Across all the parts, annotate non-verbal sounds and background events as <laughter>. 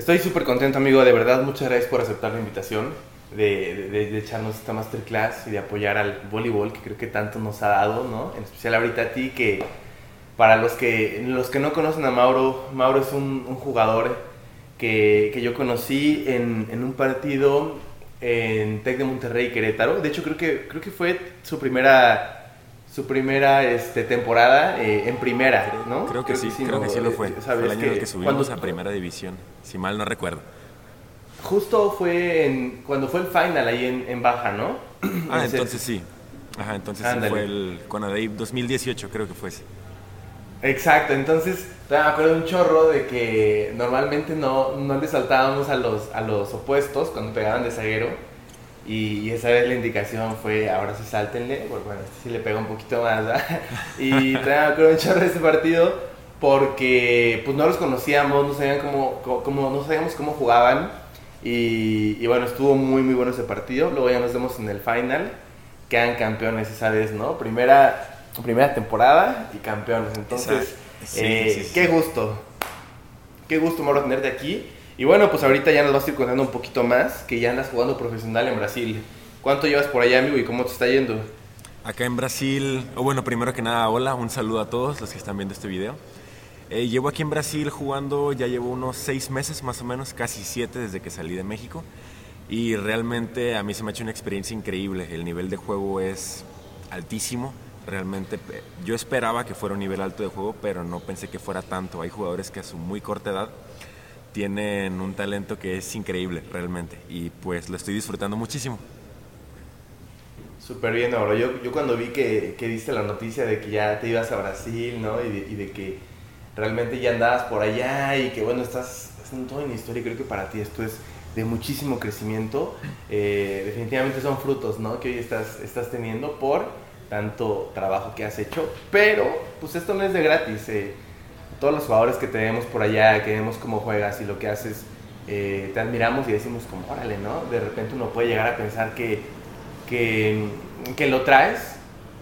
Estoy súper contento, amigo. De verdad, muchas gracias por aceptar la invitación de, de, de, echarnos esta masterclass y de apoyar al voleibol que creo que tanto nos ha dado, ¿no? En especial ahorita a ti que para los que, los que no conocen a Mauro, Mauro es un, un jugador que, que, yo conocí en, en, un partido en Tec de Monterrey Querétaro. De hecho, creo que, creo que fue su primera su primera este, temporada eh, en primera, ¿no? Creo que, sí, creo que sí lo fue. Eh, el año en el que subimos cuando, a primera división, si mal no recuerdo. Justo fue en, cuando fue el final ahí en, en Baja, ¿no? Ah, entonces sí. Ajá, entonces sí fue el Conadey 2018, creo que fue ese. Exacto, entonces me acuerdo un chorro de que normalmente no, no le saltábamos a los, a los opuestos cuando pegaban de zaguero y esa vez la indicación fue, ahora sí sáltenle, porque bueno, este sí le pega un poquito más, ¿verdad? <laughs> Y también me acuerdo mucho de ese partido porque pues no los conocíamos, no sabían cómo, cómo, no sabíamos cómo jugaban y, y, bueno, estuvo muy muy bueno ese partido. Luego ya nos vemos en el final, quedan campeones esa vez, ¿no? Primera, primera temporada y campeones, entonces, sí, eh, sí, sí, qué gusto, qué gusto, Mauro, tenerte aquí. Y bueno, pues ahorita ya nos vas a ir contando un poquito más, que ya andas jugando profesional en Brasil. ¿Cuánto llevas por allá, amigo, y cómo te está yendo? Acá en Brasil, oh, bueno, primero que nada, hola, un saludo a todos los que están viendo este video. Eh, llevo aquí en Brasil jugando, ya llevo unos seis meses más o menos, casi siete desde que salí de México. Y realmente a mí se me ha hecho una experiencia increíble. El nivel de juego es altísimo. Realmente yo esperaba que fuera un nivel alto de juego, pero no pensé que fuera tanto. Hay jugadores que a su muy corta edad tienen un talento que es increíble realmente y pues lo estoy disfrutando muchísimo. Súper bien, ahora yo, yo cuando vi que, que, diste la noticia de que ya te ibas a Brasil, ¿no? Y de, y de que realmente ya andabas por allá y que bueno, estás haciendo toda una historia, creo que para ti esto es de muchísimo crecimiento. Eh, definitivamente son frutos, ¿no? Que hoy estás, estás teniendo por tanto trabajo que has hecho, pero pues esto no es de gratis. Eh, todos los jugadores que tenemos por allá, que vemos cómo juegas y lo que haces, eh, te admiramos y decimos como, órale, ¿no? De repente uno puede llegar a pensar que, que, que, lo traes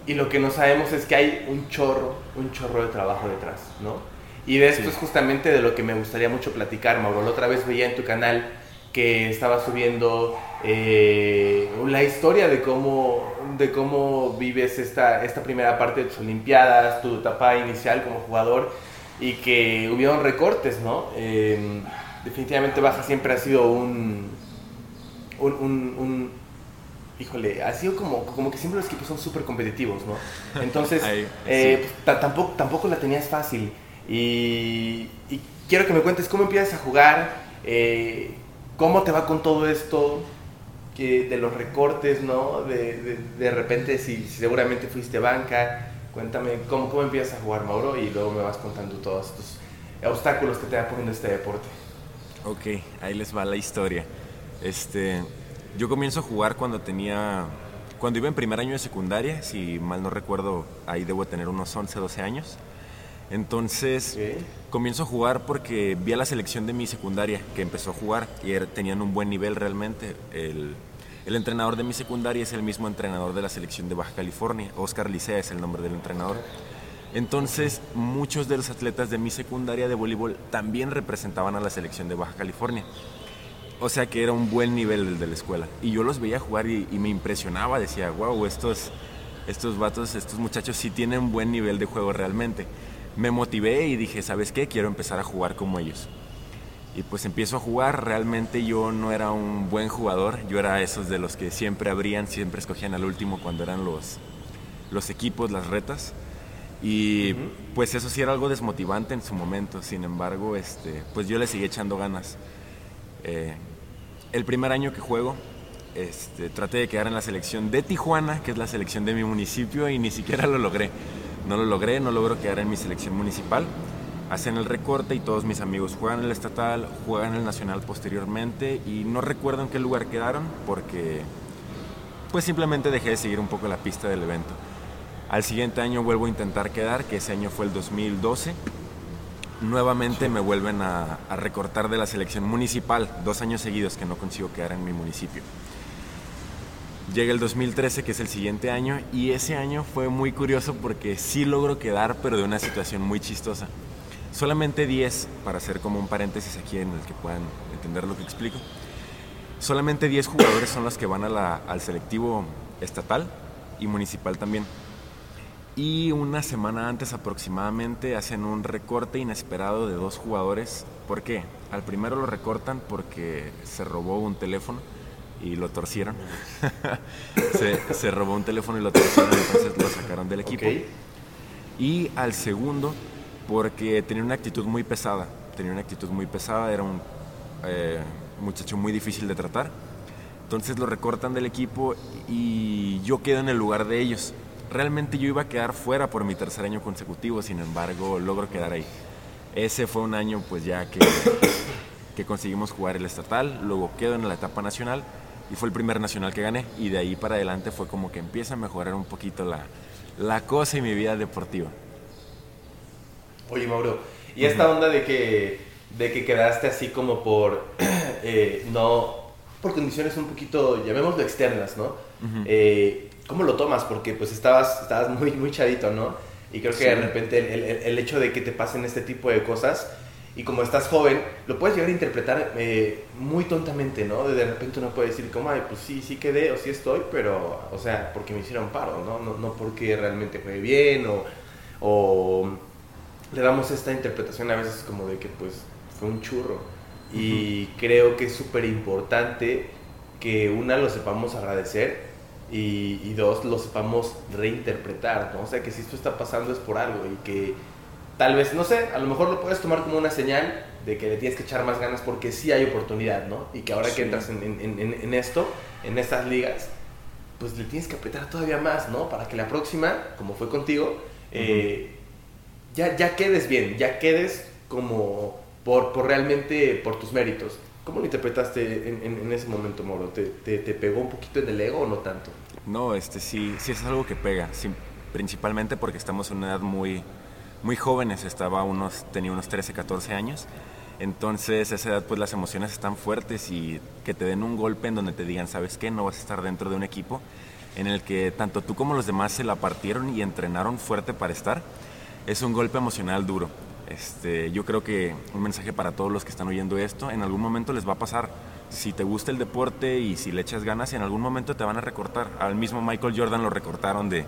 y lo que no sabemos es que hay un chorro, un chorro de trabajo detrás, ¿no? Y de esto sí. es justamente de lo que me gustaría mucho platicar, Mauro. La otra vez veía en tu canal que estaba subiendo eh, la historia de cómo, de cómo vives esta, esta primera parte de tus Olimpiadas, tu etapa inicial como jugador y que hubieron recortes, ¿no? Eh, definitivamente Baja siempre ha sido un, un, un, un, híjole, ha sido como, como que siempre los equipos son súper competitivos, ¿no? <laughs> Entonces, Ahí, eh, sí. pues, tampoco, tampoco la tenías fácil. Y, y, quiero que me cuentes cómo empiezas a jugar, eh, cómo te va con todo esto, que de los recortes, ¿no? De, de, de repente, si, si seguramente fuiste banca, Cuéntame cómo, cómo empiezas a jugar, Mauro, y luego me vas contando todos estos obstáculos que te va poniendo este deporte. Ok, ahí les va la historia. Este, yo comienzo a jugar cuando tenía, cuando iba en primer año de secundaria, si mal no recuerdo, ahí debo tener unos 11, 12 años. Entonces, okay. comienzo a jugar porque vi a la selección de mi secundaria que empezó a jugar y tenían un buen nivel realmente. El, el entrenador de mi secundaria es el mismo entrenador de la selección de Baja California, Oscar Licea es el nombre del entrenador. Entonces, muchos de los atletas de mi secundaria de voleibol también representaban a la selección de Baja California. O sea que era un buen nivel de la escuela. Y yo los veía jugar y, y me impresionaba, decía, wow, estos, estos vatos, estos muchachos sí tienen buen nivel de juego realmente. Me motivé y dije, ¿sabes qué? Quiero empezar a jugar como ellos y pues empiezo a jugar. Realmente yo no era un buen jugador, yo era esos de los que siempre abrían, siempre escogían al último cuando eran los, los equipos, las retas. Y uh -huh. pues eso sí era algo desmotivante en su momento, sin embargo, este, pues yo le seguí echando ganas. Eh, el primer año que juego, este, traté de quedar en la selección de Tijuana, que es la selección de mi municipio, y ni siquiera lo logré. No lo logré, no logro quedar en mi selección municipal hacen el recorte y todos mis amigos juegan el estatal, juegan el nacional posteriormente y no recuerdo en qué lugar quedaron porque pues simplemente dejé de seguir un poco la pista del evento. Al siguiente año vuelvo a intentar quedar, que ese año fue el 2012. Nuevamente sí. me vuelven a, a, recortar de la selección municipal, dos años seguidos que no consigo quedar en mi municipio. Llega el 2013, que es el siguiente año, y ese año fue muy curioso porque sí logro quedar, pero de una situación muy chistosa Solamente 10, para hacer como un paréntesis aquí en el que puedan entender lo que explico, solamente 10 jugadores son los que van al selectivo estatal y municipal también. Y una semana antes aproximadamente hacen un recorte inesperado de dos jugadores. ¿Por qué? Al primero lo recortan porque se robó un teléfono y lo torcieron. <laughs> se, robó un teléfono y lo torcieron, entonces lo sacaron del equipo. Y al segundo porque tenía una actitud muy pesada. Tenía una actitud muy pesada, era un eh, muchacho muy difícil de tratar. Entonces lo recortan del equipo y yo quedo en el lugar de ellos. Realmente yo iba a quedar fuera por mi tercer año consecutivo, sin embargo logro quedar ahí. Ese fue un año pues ya que, <coughs> que conseguimos jugar el estatal, luego quedo en la etapa nacional y fue el primer nacional que gané y de ahí para adelante fue como que empieza a mejorar un poquito la, la cosa y mi vida deportiva. Oye Mauro, y esta onda de que, de que quedaste así como por, <clears throat> eh, no, por condiciones un poquito, llamémoslo externas, ¿no? ¿Cómo lo tomas? Porque pues estabas, estabas muy, muy chavito, ¿no? Y creo que de repente el, el, el, hecho de que te pasen este tipo de cosas y como estás joven, lo puedes llegar a interpretar eh, muy tontamente, ¿no? De repente uno puede decir como, ay, pues sí, sí quedé o sí estoy, pero, o sea, porque me hicieron paro, ¿no? No, no porque realmente fue bien o, o le damos esta interpretación a veces como de que pues fue un churro. Y creo que es súper importante que una lo sepamos agradecer y, dos, lo sepamos reinterpretar, ¿no? O sea, que si esto está pasando es por algo y que tal vez, no sé, a lo mejor lo puedes tomar como una señal de que le tienes que echar más ganas porque sí hay oportunidad, ¿no? Y que ahora que entras en, en, en, esto, en estas ligas, pues le tienes que apretar todavía más, ¿no? Para que la próxima, como fue contigo, eh, ya, ya quedes bien, ya quedes como por, por realmente, por tus méritos. ¿Cómo lo interpretaste en, ese momento, Moro? ¿Te, ¿Te, pegó un poquito en el ego o no tanto? No, este sí, sí es algo que pega, principalmente porque estamos en una edad muy, muy jóvenes, estaba unos, tenía unos 13, 14 años, entonces a esa edad pues las emociones están fuertes y que te den un golpe en donde te digan, ¿sabes qué? No vas a estar dentro de un equipo en el que tanto tú como los demás se la partieron y entrenaron fuerte para estar, es un golpe emocional duro. Este, yo creo que un mensaje para todos los que están oyendo esto, en algún momento les va a pasar. Si te gusta el deporte y si le echas ganas, en algún momento te van a recortar. Al mismo Michael Jordan lo recortaron de,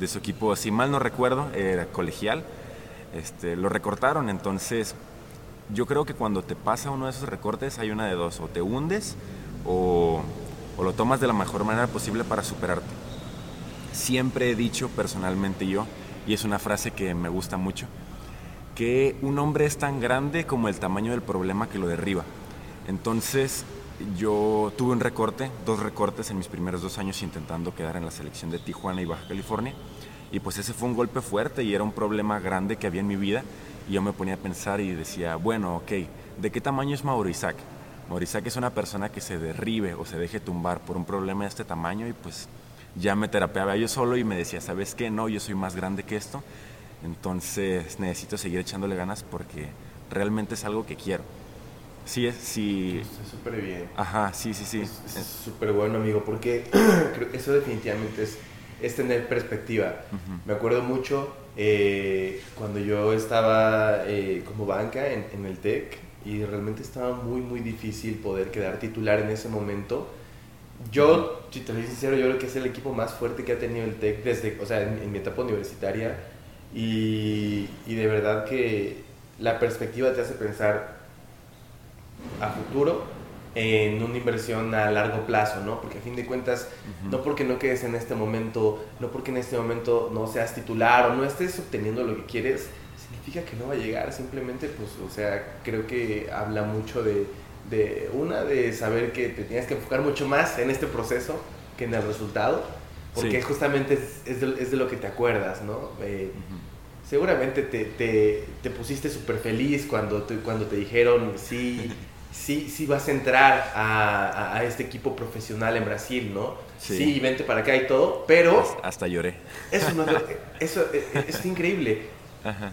de su equipo, si mal no recuerdo, era colegial. Este, lo recortaron, entonces yo creo que cuando te pasa uno de esos recortes hay una de dos, o te hundes o, o lo tomas de la mejor manera posible para superarte. Siempre he dicho personalmente yo, y es una frase que me gusta mucho, que un hombre es tan grande como el tamaño del problema que lo derriba. Entonces yo tuve un recorte, dos recortes en mis primeros dos años intentando quedar en la selección de Tijuana y Baja California. Y pues ese fue un golpe fuerte y era un problema grande que había en mi vida. Y yo me ponía a pensar y decía, bueno, ok, ¿de qué tamaño es Mauro Isaac? Mauro Isaac es una persona que se derribe o se deje tumbar por un problema de este tamaño y pues ya me terapeaba yo solo y me decía, ¿sabes qué? No, yo soy más grande que esto entonces necesito seguir echándole ganas porque realmente es algo que quiero. Sí, es, sí. Está súper bien. Ajá, sí, sí, sí. Es súper bueno, amigo, porque <clears throat> creo que eso definitivamente es, es tener perspectiva. Me acuerdo mucho eh, cuando yo estaba eh, como banca en, en, el TEC y realmente estaba muy, muy difícil poder quedar titular en ese momento. Yo, si te soy sincero, yo creo que es el equipo más fuerte que ha tenido el TEC desde, o sea, en mi etapa universitaria. Y, y, de verdad que la perspectiva te hace pensar a futuro en una inversión a largo plazo, ¿no? Porque a fin de cuentas, no porque no quedes en este momento, no porque en este momento no seas titular o no estés obteniendo lo que quieres, significa que no va a llegar, simplemente, pues, o sea, creo que habla mucho de, de una, de saber que te tienes que enfocar mucho más en este proceso que en el resultado porque justamente es, de, lo que te acuerdas, ¿no? Eh, seguramente te, te, te pusiste súper feliz cuando te, cuando te dijeron, sí, sí, sí vas a entrar a, a, este equipo profesional en Brasil, ¿no? Sí. vente para acá y todo, pero... Hasta, lloré. Eso, no, <laughs> eso es, e, es, increíble. Ajá.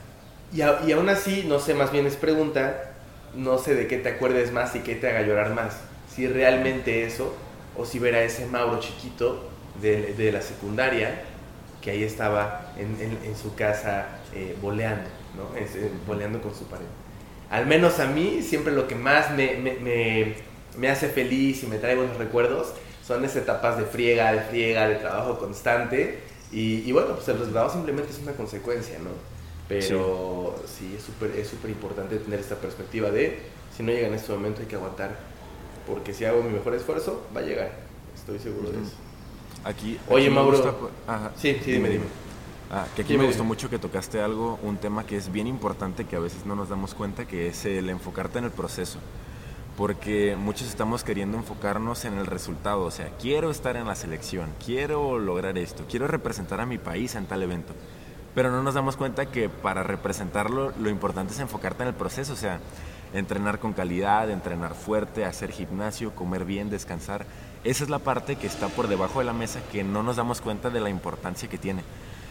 Y, y aún así, no sé, más bien es pregunta, no sé de qué te acuerdes más y qué te haga llorar más. Si realmente eso, o si ver a ese Mauro chiquito de, la secundaria, que ahí estaba en, su casa eh, boleando. ¿no? Es, eh, boleando con su pared. Al menos a mí, siempre lo que más me, me hace feliz y me trae buenos recuerdos son esas etapas de friega, de friega, de trabajo constante. Y, y bueno, pues el resultado simplemente es una consecuencia, ¿no? Pero sí, es súper es súper importante tener esta perspectiva de si no llega en este momento hay que aguantar. Porque si hago mi mejor esfuerzo, va a llegar. Estoy seguro de eso. Aquí, Oye, aquí Mauro. gusta, ajá. Sí, sí, dime, dime. Ah, que aquí Dime, me gustó dime. mucho que tocaste algo, un tema que es bien importante que a veces no nos damos cuenta, que es el enfocarte en el proceso. Porque muchos estamos queriendo enfocarnos en el resultado, o sea, quiero estar en la selección, quiero lograr esto, quiero representar a mi país en tal evento. Pero no nos damos cuenta que para representarlo lo importante es enfocarte en el proceso, o sea, entrenar con calidad, entrenar fuerte, hacer gimnasio, comer bien, descansar. Esa es la parte que está por debajo de la mesa que no nos damos cuenta de la importancia que tiene.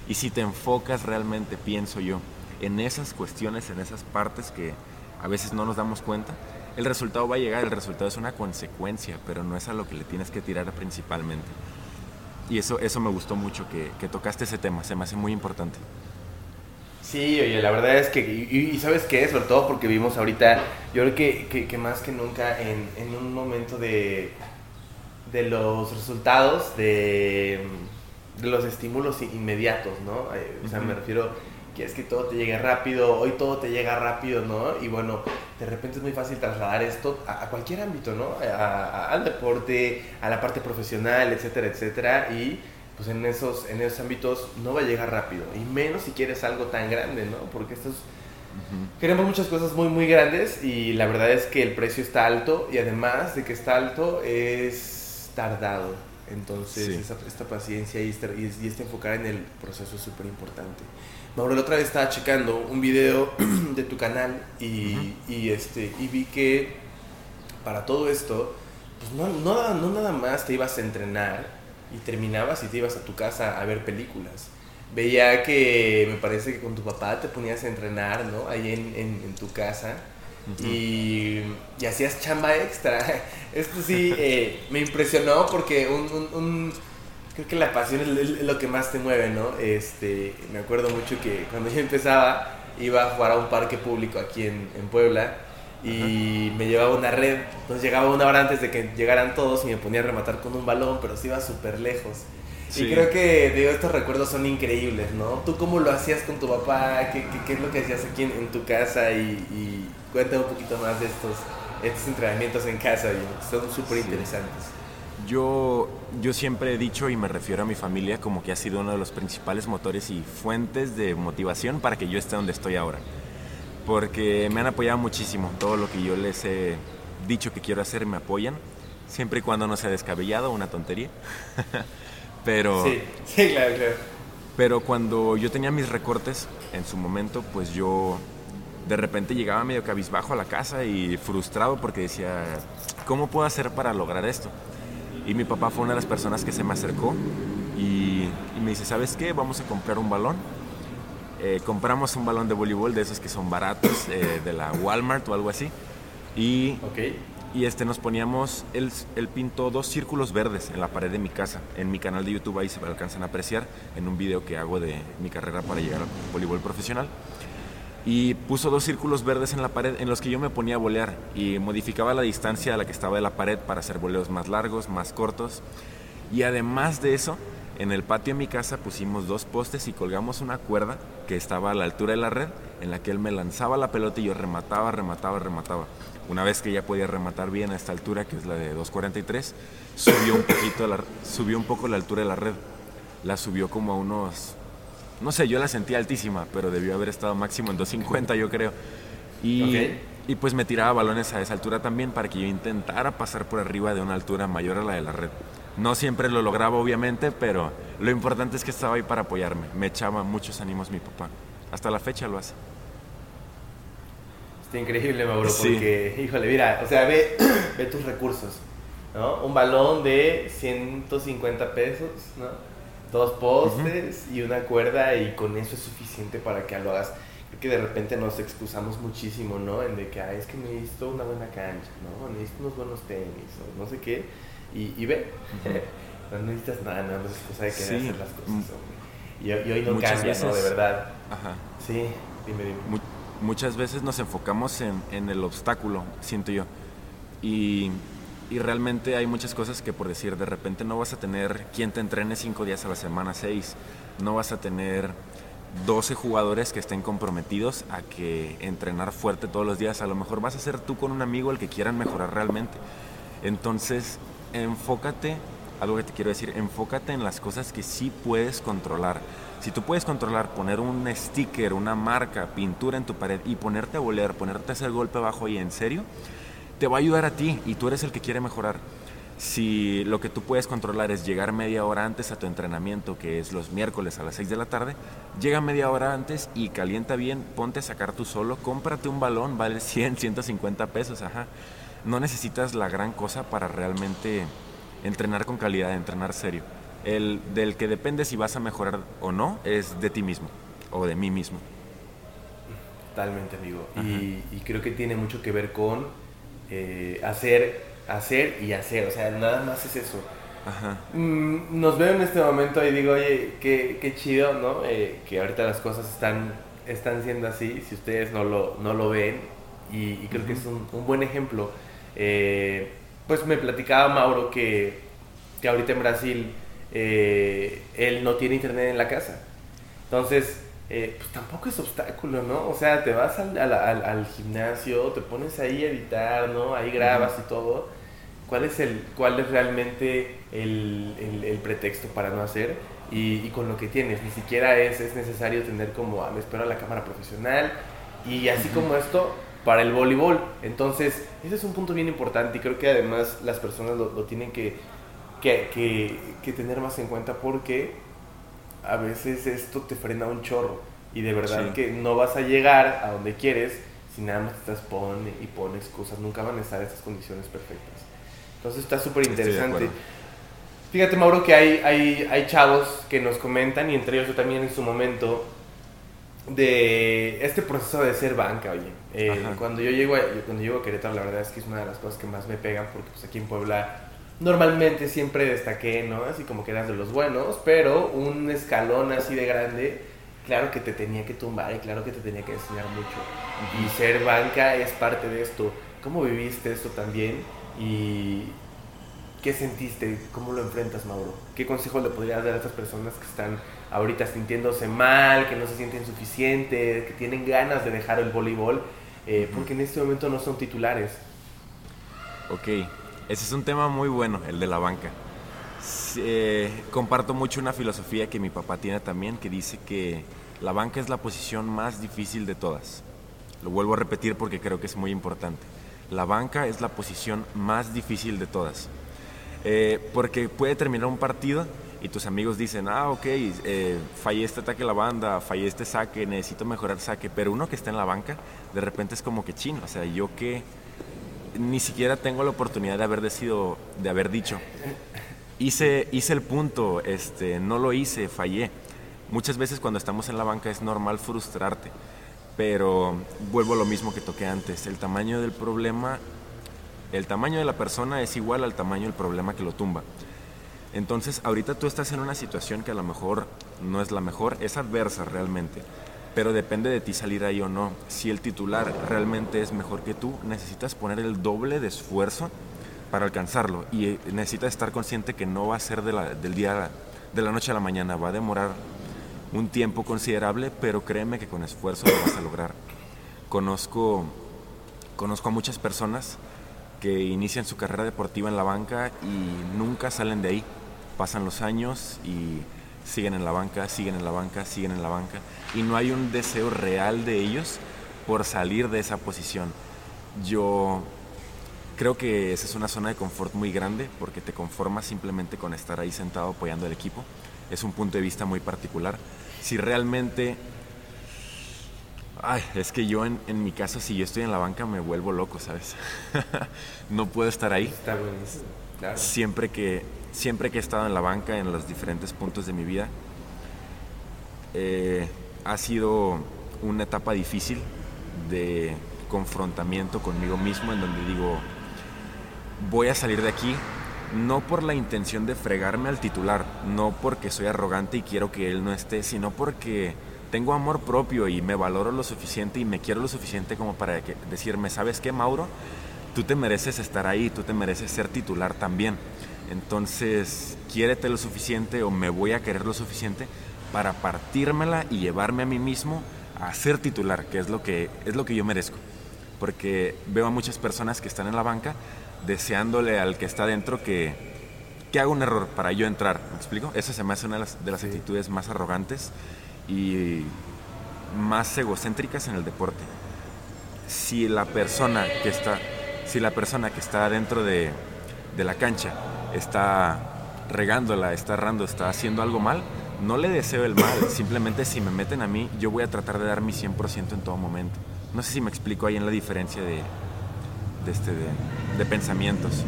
Y si te enfocas realmente, pienso yo, en esas cuestiones, en esas partes que a veces no nos damos cuenta, el resultado va a llegar, el resultado es una consecuencia, pero no es a lo que le tienes que tirar principalmente. Y eso, eso me gustó mucho, que, que tocaste ese tema, se me hace muy importante. Sí, oye, la verdad es que, y, y ¿sabes qué? Sobre todo porque vivimos ahorita, yo creo que, que, que más que nunca en, en un momento de, de los resultados, de, de los estímulos inmediatos, ¿no? Eh, O sea, me refiero, quieres que todo te llegue rápido, hoy todo te llega rápido, ¿no? Y bueno, de repente es muy fácil trasladar esto a, a cualquier ámbito, ¿no? A- a- al deporte, a la parte profesional, etcétera, etcétera, y pues en esos, en esos ámbitos no va a llegar rápido, y menos si quieres algo tan grande, ¿no? Porque estos. Queremos muchas cosas muy muy grandes y la verdad es que el precio está alto y además de que está alto es tardado. Entonces Sí. esta paciencia y este, y este enfocar en el proceso es súper importante. Mauro, la otra vez estaba checando un video <clears throat> de tu canal y, y, este, y vi que para todo esto, pues no, no, no nada más te ibas a entrenar y terminabas y te ibas a tu casa a ver películas. Veía que me parece que con tu papá te ponías a entrenar, ¿no? Ahí en, en, en tu casa. Y, y hacías chamba extra. <laughs> Esto sí eh, me impresionó porque un, un- un- creo que la pasión es, lo que más te mueve, ¿no? Este, me acuerdo mucho que cuando yo empezaba iba a jugar a un parque público aquí en, en Puebla y me llevaba una red. Entonces llegaba una hora antes de que llegaran todos y me ponía a rematar con un balón, pero se iba súper lejos. Sí. Y creo que digo, estos recuerdos son increíbles, ¿no? ¿Tú cómo lo hacías con tu papá? ¿Qué, qué, qué es lo que hacías aquí en, en tu casa? Y, y cuéntame un poquito más de estos, estos entrenamientos en casa, oye, son súper interesantes. Yo, yo siempre he dicho y me refiero a mi familia como que ha sido uno de los principales motores y fuentes de motivación para que yo esté donde estoy ahora. Porque me han apoyado muchísimo. Todo lo que yo les he dicho que quiero hacer me apoyan. Siempre y cuando no sea descabellado, una tontería. <laughs> Pero, Sí, sí, claro, claro. pero cuando yo tenía mis recortes en su momento, pues yo de repente llegaba medio cabizbajo a la casa y frustrado porque decía, ¿cómo puedo hacer para lograr esto? Y mi papá fue una de las personas que se me acercó y, y me dice, ¿sabes qué? Vamos a comprar un balón. Eh, compramos un balón de voleibol de esos que son baratos, eh, de la Walmart o algo así. Y Ok. y este nos poníamos, él, él pintó dos círculos verdes en la pared de mi casa. En mi canal de YouTube ahí se alcanzan a apreciar en un video que hago de mi carrera para llegar al voleibol profesional. Y puso dos círculos verdes en la pared en los que yo me ponía a volear y modificaba la distancia a la que estaba de la pared para hacer voleos más largos, más cortos. Y además de eso, en el patio de mi casa pusimos dos postes y colgamos una cuerda que estaba a la altura de la red en la que él me lanzaba la pelota y yo remataba, remataba, remataba. Una vez que ya podía rematar bien a esta altura, que es la de 2.43, subió un poquito, la, subió un poco la altura de la red. La subió como a unos, no sé, yo la sentía altísima, pero debió haber estado máximo en 2.50 yo creo. Y, Ok. y pues me tiraba balones a esa altura también para que yo intentara pasar por arriba de una altura mayor a la de la red. No siempre lo lograba, obviamente, pero lo importante es que estaba ahí para apoyarme. Me echaba muchos ánimos mi papá. Hasta la fecha lo hace. Está increíble, Mauro, Sí. porque, híjole, mira, o sea, ve, <clears throat> ve tus recursos, ¿no? Un balón de 150 pesos, ¿no? Dos postes y una cuerda y con eso es suficiente para que lo hagas. Creo que de repente nos excusamos muchísimo, ¿no? En de que, ay, es que necesito una buena cancha, ¿no? Necesito unos buenos tenis, o no sé qué. Y, y ve, <laughs> no necesitas nada, nada más es cosa de querer Sí. hacer las cosas, Mm. hombre. Y, y hoy no Muchas cambia, ¿no? De veces- verdad. Ajá. Sí. Dime, dime. muchas veces nos enfocamos en, en, el obstáculo, siento yo. Y, y, realmente hay muchas cosas que por decir, de repente no vas a tener quien te entrene cinco días a la semana, seis. No vas a tener 12 jugadores que estén comprometidos a que entrenar fuerte todos los días. A lo mejor vas a ser tú con un amigo el que quieran mejorar realmente. Entonces, enfócate, algo que te quiero decir, enfócate en las cosas que sí puedes controlar. Si tú puedes controlar poner un sticker, una marca, pintura en tu pared y ponerte a voler, ponerte a hacer golpe bajo y en serio, te va a ayudar a ti y tú eres el que quiere mejorar. Si lo que tú puedes controlar es llegar media hora antes a tu entrenamiento, que es los miércoles a las 6 de la tarde, llega media hora antes y calienta bien, ponte a sacar tú solo, cómprate un balón, vale <laughs> 100, 150 pesos, ajá. No necesitas la gran cosa para realmente entrenar con calidad, entrenar serio. El del que depende si vas a mejorar o no es de ti mismo o de mí mismo. Totalmente, amigo. Y, creo que tiene mucho que ver con eh, hacer hacer y hacer, o sea, nada más es eso. Ajá. Mm, nos veo en este momento y digo, oye, qué, qué chido, ¿no? Eh, que ahorita las cosas están, están siendo así, si ustedes no lo, no lo ven, y, creo que es un, buen ejemplo. Eh, pues me platicaba Mauro que, que ahorita en Brasil él no tiene internet en la casa. Entonces, pues tampoco es obstáculo, ¿no? O sea, te vas al, al, al, gimnasio, te pones ahí a editar, ¿no? Ahí grabas y todo cuál es, el, cuál es realmente el, el, pretexto para no hacer y, con lo que tienes. Ni siquiera es, es necesario tener como, ah, me espero a la cámara profesional y así como esto para el voleibol. Entonces, ese es un punto bien importante y creo que además las personas lo, tienen que, que, que, que, tener más en cuenta porque a veces esto te frena un chorro y de verdad que no vas a llegar a donde quieres si nada más estás pone y pones cosas. Nunca van a estar esas condiciones perfectas. Entonces está súper interesante. Fíjate, Mauro, que hay, hay, hay chavos que nos comentan, y entre ellos yo también en su momento, de este proceso de ser banca, oye. Eh, cuando, yo llego a, cuando llego a Querétaro, la verdad es que es una de las cosas que más me pegan, porque pues aquí en Puebla normalmente siempre destaqué, ¿no? Así como que eras de los buenos, pero un escalón así de grande, claro que te tenía que tumbar y claro que te tenía que enseñar mucho. Y ser banca es parte de esto. ¿Cómo viviste esto también? ¿Y qué sentiste? ¿Cómo lo enfrentas, Mauro? ¿Qué consejo le podrías dar a estas personas que están ahorita sintiéndose mal, que no se sienten suficientes, que tienen ganas de dejar el voleibol, eh, porque en este momento no son titulares? Ok, ese es un tema muy bueno, el de la banca. Eh, comparto mucho una filosofía que mi papá tiene también, que dice que la banca es la posición más difícil de todas. Lo vuelvo a repetir porque creo que es muy importante la banca es la posición más difícil de todas. Eh, porque puede terminar un partido y tus amigos dicen, ah, ok, eh, fallé este ataque a la banda, fallé este saque, necesito mejorar saque, pero uno que está en la banca, de repente es como que chino, o sea, yo que ni siquiera tengo la oportunidad de haber decidido, de haber dicho, hice, hice el punto, este, no lo hice, fallé. Muchas veces cuando estamos en la banca es normal frustrarte pero vuelvo a lo mismo que toqué antes. El tamaño del problema, el tamaño de la persona es igual al tamaño del problema que lo tumba. Entonces, ahorita tú estás en una situación que a lo mejor no es la mejor, es adversa realmente, pero depende de ti salir ahí o no. Si el titular realmente es mejor que tú, necesitas poner el doble de esfuerzo para alcanzarlo y eh, necesitas estar consciente que no va a ser de la, del día de la noche a la mañana, va a demorar un tiempo considerable, pero créeme que con esfuerzo lo vas a lograr. Conozco, conozco a muchas personas que inician su carrera deportiva en la banca y nunca salen de ahí. Pasan los años y siguen en la banca, siguen en la banca, siguen en la banca. Y no hay un deseo real de ellos por salir de esa posición. Yo creo que esa es una zona de confort muy grande porque te conformas simplemente con estar ahí sentado apoyando al equipo. Es un punto de vista muy particular si realmente... Ay, es que yo en, mi caso, si yo estoy en la banca, me vuelvo loco, ¿sabes? <laughs> no puedo estar ahí. Está Claro. Siempre que, siempre que he estado en la banca, en los diferentes puntos de mi vida, eh, ha sido una etapa difícil de confrontamiento conmigo mismo, en donde digo, voy a salir de aquí, no por la intención de fregarme al titular, no porque soy arrogante y quiero que él no esté, sino porque tengo amor propio y me valoro lo suficiente y me quiero lo suficiente como para decirme, ¿sabes qué, Mauro? Tú te mereces estar ahí, tú te mereces ser titular también. Entonces, quiérete lo suficiente o me voy a querer lo suficiente para partírmela y llevarme a mí mismo a ser titular, que es lo que, es lo que yo merezco. Porque veo a muchas personas que están en la banca deseándole al que está dentro que, que haga un error para yo entrar. ¿Me explico? Esa se me hace una de las, de las actitudes más arrogantes y más egocéntricas en el deporte. Si la persona que está, si la persona que está dentro de, de la cancha está regándola, está errando, está haciendo algo mal, no le deseo el mal, <laughs> simplemente si me meten a mí, yo voy a tratar de dar mi 100% en todo momento. No sé si me explico ahí en la diferencia de, de, este, de, pensamientos.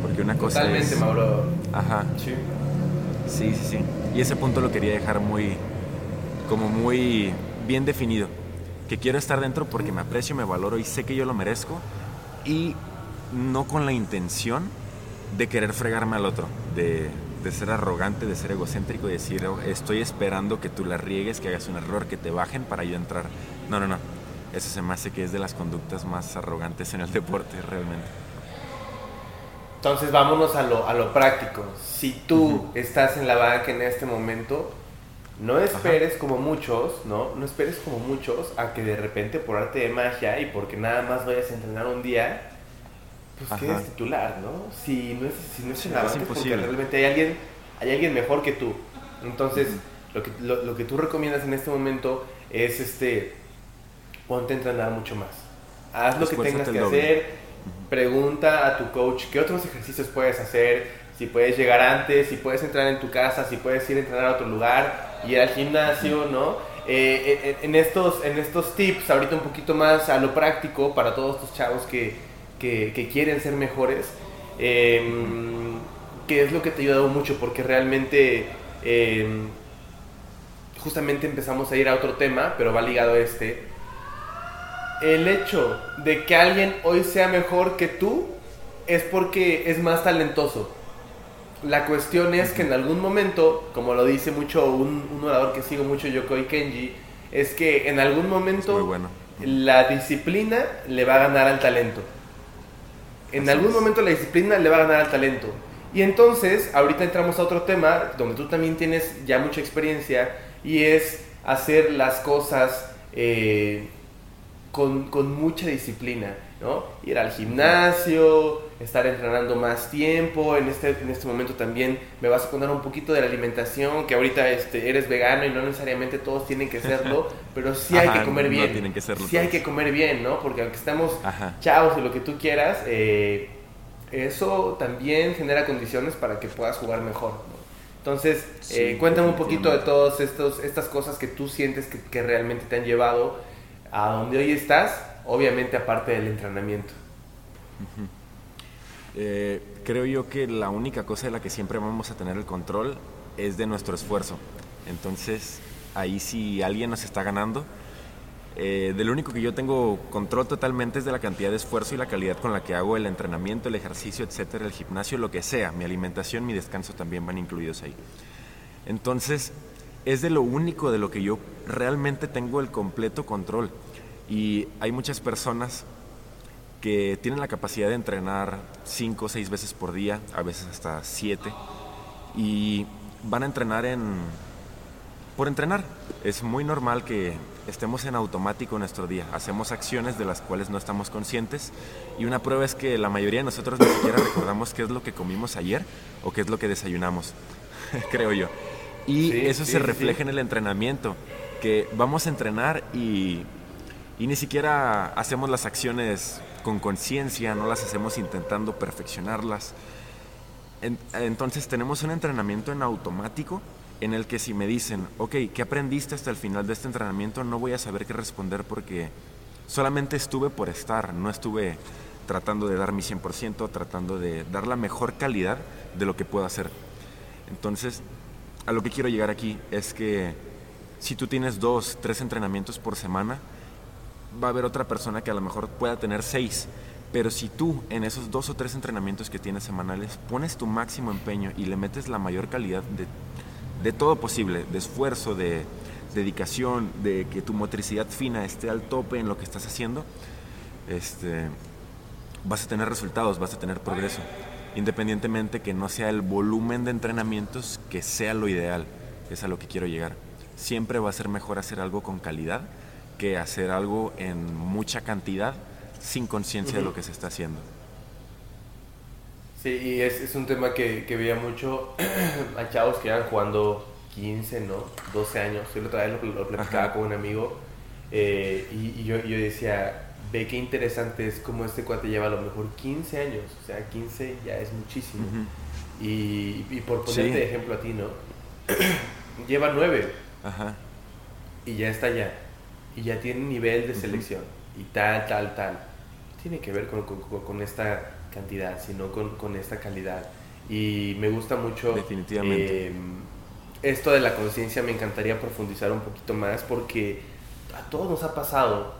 Porque una cosa Totalmente, Mauro. Ajá. Sí. Sí, sí, sí. Y ese punto lo quería dejar muy, como muy bien definido. Que quiero estar dentro porque me aprecio, me valoro y sé que yo lo merezco. Y no con la intención de querer fregarme al otro, de, de ser arrogante, de ser egocéntrico y decir, oh, estoy esperando que tú la riegues, que hagas un error, que te bajen para yo entrar. No, no, no. Eso se me hace que es de las conductas más arrogantes en el deporte, realmente. Entonces vámonos a lo, a lo práctico. Si tú estás en la banca en este momento, no esperes como muchos, ¿no? No esperes como muchos a que de repente por arte de magia y porque nada más vayas a entrenar un día, pues quedes titular, ¿no? Si no es, si no es en la banca es porque realmente hay alguien, hay alguien mejor que tú. Entonces, lo, que, lo, lo que tú recomiendas en este momento es este ponte a entrenar mucho más. Haz lo que tengas que hacer, pregunta a tu coach qué otros ejercicios puedes hacer, si puedes llegar antes, si puedes entrar en tu casa, si puedes ir a entrenar a otro lugar, ir al gimnasio, ¿no? Eh, eh, en, estos, en estos tips, ahorita un poquito más a lo práctico para todos estos chavos que, que, quieren ser mejores, em, que es lo que te ha ayudado mucho, porque realmente em, justamente empezamos a ir a otro tema, pero va ligado a este, el hecho de que alguien hoy sea mejor que tú es porque es más talentoso. La cuestión es que en algún momento, como lo dice mucho un, orador que sigo mucho, Yokoi Kenji, es que en algún momento la disciplina le va a ganar al talento. En algún momento la disciplina le va a ganar al talento. Y entonces, ahorita entramos a otro tema donde tú también tienes ya mucha experiencia y es hacer las cosas eh, con, con, mucha disciplina, ¿no? Ir al gimnasio, estar entrenando más tiempo, en este, en este momento también me vas a contar un poquito de la alimentación, que ahorita este, eres vegano y no necesariamente todos tienen que serlo, <laughs> pero sí hay que comer bien. No tienen que serlo sí hay que comer bien, ¿no? Porque aunque estamos chavos y lo que tú quieras, eh, eso también genera condiciones para que puedas jugar mejor, ¿no? Entonces, eh, cuéntame un poquito de todas estas cosas que tú sientes que, que realmente te han llevado a donde hoy estás, obviamente aparte del entrenamiento. Eh, creo yo que la única cosa de la que siempre vamos a tener el control es de nuestro esfuerzo. Entonces, ahí si alguien nos está ganando, eh, de lo único que yo tengo control totalmente es de la cantidad de esfuerzo y la calidad con la que hago el entrenamiento, el ejercicio, etcétera, el gimnasio, lo que sea. Mi alimentación, mi descanso también van incluidos ahí. Entonces, es de lo único de lo que yo realmente tengo el completo control. Y hay muchas personas que tienen la capacidad de entrenar cinco o seis veces por día, a veces hasta siete, y van a entrenar en por entrenar. Es muy normal que estemos en automático nuestro día. Hacemos acciones de las cuales no estamos conscientes y una prueba es que la mayoría de nosotros ni siquiera recordamos qué es lo que comimos ayer o qué es lo que desayunamos, <laughs> creo yo. Y eso se refleja en el entrenamiento, que vamos a entrenar y, y ni siquiera hacemos las acciones con conciencia, no las hacemos intentando perfeccionarlas. entonces tenemos un entrenamiento en automático en el que si me dicen, ok, ¿qué aprendiste hasta el final de este entrenamiento? No voy a saber qué responder porque solamente estuve por estar, no estuve tratando de dar mi 100%, tratando de dar la mejor calidad de lo que puedo hacer. Entonces, a lo que quiero llegar aquí es que si tú tienes dos, tres entrenamientos por semana, va a haber otra persona que a lo mejor pueda tener seis. Pero si tú en esos dos o tres entrenamientos que tienes semanales pones tu máximo empeño y le metes la mayor calidad de, de todo posible, de esfuerzo, de, dedicación, de que tu motricidad fina esté al tope en lo que estás haciendo, este, vas a tener resultados, vas a tener progreso, independientemente que no sea el volumen de entrenamientos que sea lo ideal, es a lo que quiero llegar. Siempre va a ser mejor hacer algo con calidad que hacer algo en mucha cantidad sin conciencia de lo que se está haciendo. Sí, y es, es un tema que, que, veía mucho <clears throat> a chavos que iban jugando 15, ¿no? 12 años. Yo la otra vez lo, platicaba con un amigo eh, y, yo, yo, decía, ve qué interesante es como este cuate lleva a lo mejor 15 años. O sea, 15 ya es muchísimo. y, y, por ponerte de ejemplo a ti, ¿no? <clears throat> lleva 9. Ajá. Y ya está ya. Y ya tiene nivel de selección. Y tal, tal, tal. Tiene que ver con, con, con esta cantidad, sino con, con esta calidad. Y me gusta mucho. Definitivamente. Eh, esto de la conciencia me encantaría profundizar un poquito más porque a todos nos ha pasado.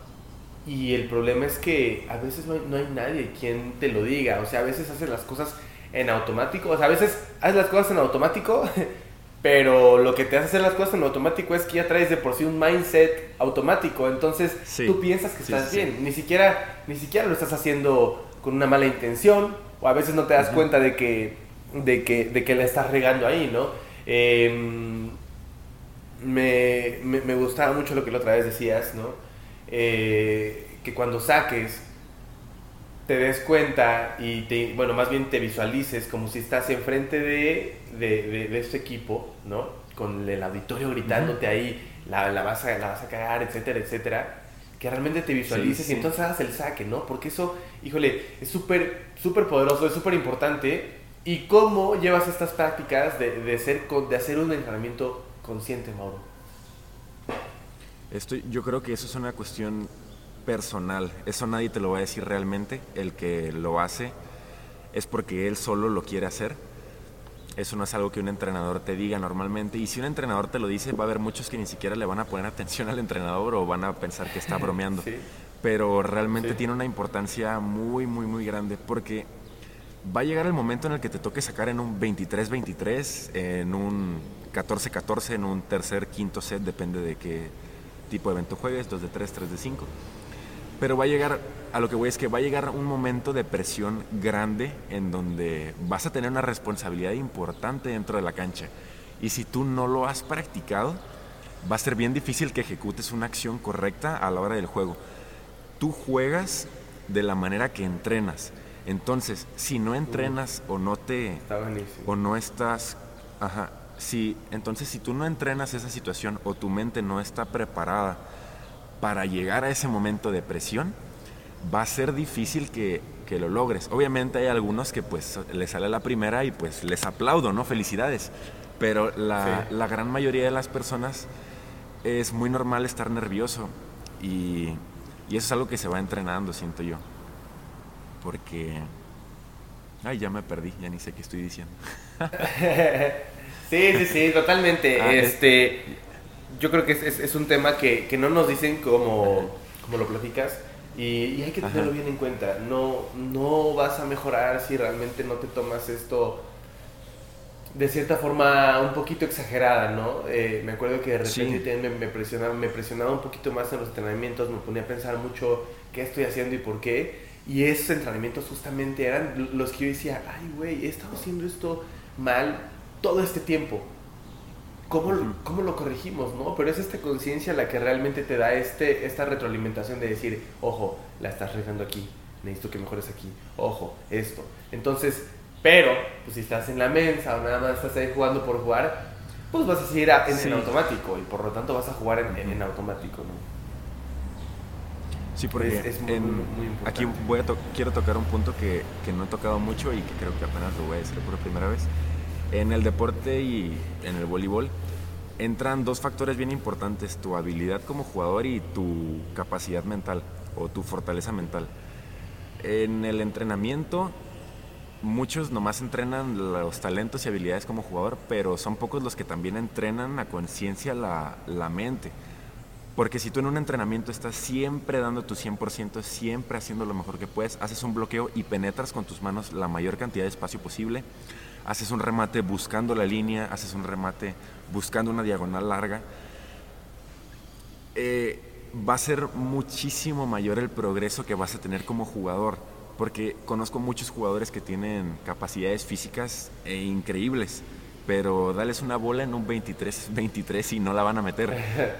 Y el problema es que a veces no hay, no hay nadie quien te lo diga. O sea, a veces haces las cosas en automático. O sea, a veces haces las cosas en automático, <laughs> pero lo que te hace hacer las cosas en automático es que ya traes de por sí un mindset automático. Entonces tú piensas que estás bien. Ni, siquiera, ni siquiera lo estás haciendo con una mala intención o a veces no te das cuenta de que, de, que, de que la estás regando ahí, ¿no? Em, me, me, gustaba mucho lo que la otra vez decías, ¿no? Eh, que cuando saques te des cuenta y te, bueno, más bien te visualices como si estás enfrente de, de, de, este equipo, ¿no? Con el auditorio gritándote ahí, la, la, vas a, la vas a cagar, etcétera, etcétera que realmente te visualices y entonces hagas el saque, ¿no? Porque eso, híjole, es súper, súper poderoso, es súper importante. ¿Y cómo llevas estas prácticas de, de, ser, de hacer un entrenamiento consciente, Mauro? Esto, yo creo que eso es una cuestión personal. Eso nadie te lo va a decir realmente. El que lo hace es porque él solo lo quiere hacer eso no es algo que un entrenador te diga normalmente. Y si un entrenador te lo dice, va a haber muchos que ni siquiera le van a poner atención al entrenador o van a pensar que está <laughs> bromeando. Pero realmente tiene una importancia muy, muy, muy grande porque va a llegar el momento en el que te toque sacar en un 23-23, en un 14-14, en un tercer, quinto set, depende de qué tipo de evento juegues, 2 de 3, 3 de 5 pero va a llegar, a lo que voy es que va a llegar un momento de presión grande en donde vas a tener una responsabilidad importante dentro de la cancha. Y si tú no lo has practicado, va a ser bien difícil que ejecutes una acción correcta a la hora del juego. Tú juegas de la manera que entrenas. Entonces, si no entrenas o no te o no estás, ajá, si entonces si tú no entrenas esa situación o tu mente no está preparada para llegar a ese momento de presión, va a ser difícil que, que, lo logres. Obviamente hay algunos que pues les sale la primera y pues les aplaudo, ¿no? Felicidades. Pero la, la gran mayoría de las personas es muy normal estar nervioso y, y, eso es algo que se va entrenando, siento yo. Porque... Ay, ya me perdí, ya ni sé qué estoy diciendo. <laughs> sí, sí, sí, totalmente. Ah, este yo creo que es, es, un tema que, que, no nos dicen como, como lo platicas y, y hay que tenerlo bien en cuenta. No, no vas a mejorar si realmente no te tomas esto de cierta forma un poquito exagerada, ¿no? Eh, me acuerdo que de repente me, me, presionaba, me presionaba un poquito más en los entrenamientos, me ponía a pensar mucho qué estoy haciendo y por qué. Y esos entrenamientos justamente eran los que yo decía, ay, güey, he estado haciendo esto mal todo este tiempo ¿Cómo, ¿Cómo, lo corregimos, no? Pero es esta conciencia la que realmente te da este, esta retroalimentación de decir, ojo, la estás regando aquí, necesito que mejores aquí, ojo, esto. Entonces, pero, pues si estás en la mesa o nada más estás ahí jugando por jugar, pues vas a seguir en, automático y por lo tanto vas a jugar en, en, automático, ¿no? Sí, porque es, muy, importante. aquí voy a quiero tocar un punto que, que no he tocado mucho y que creo que apenas lo voy a decir por primera vez en el deporte y en el voleibol entran dos factores bien importantes, tu habilidad como jugador y tu capacidad mental o tu fortaleza mental. En el entrenamiento, muchos nomás entrenan los talentos y habilidades como jugador, pero son pocos los que también entrenan a conciencia la, la, mente. Porque si tú en un entrenamiento estás siempre dando tu 100%, siempre haciendo lo mejor que puedes, haces un bloqueo y penetras con tus manos la mayor cantidad de espacio posible, haces un remate buscando la línea, haces un remate buscando una diagonal larga, eh, va a ser muchísimo mayor el progreso que vas a tener como jugador. Porque conozco muchos jugadores que tienen capacidades físicas e increíbles, pero dales una bola en un 23-23 y no la van a meter.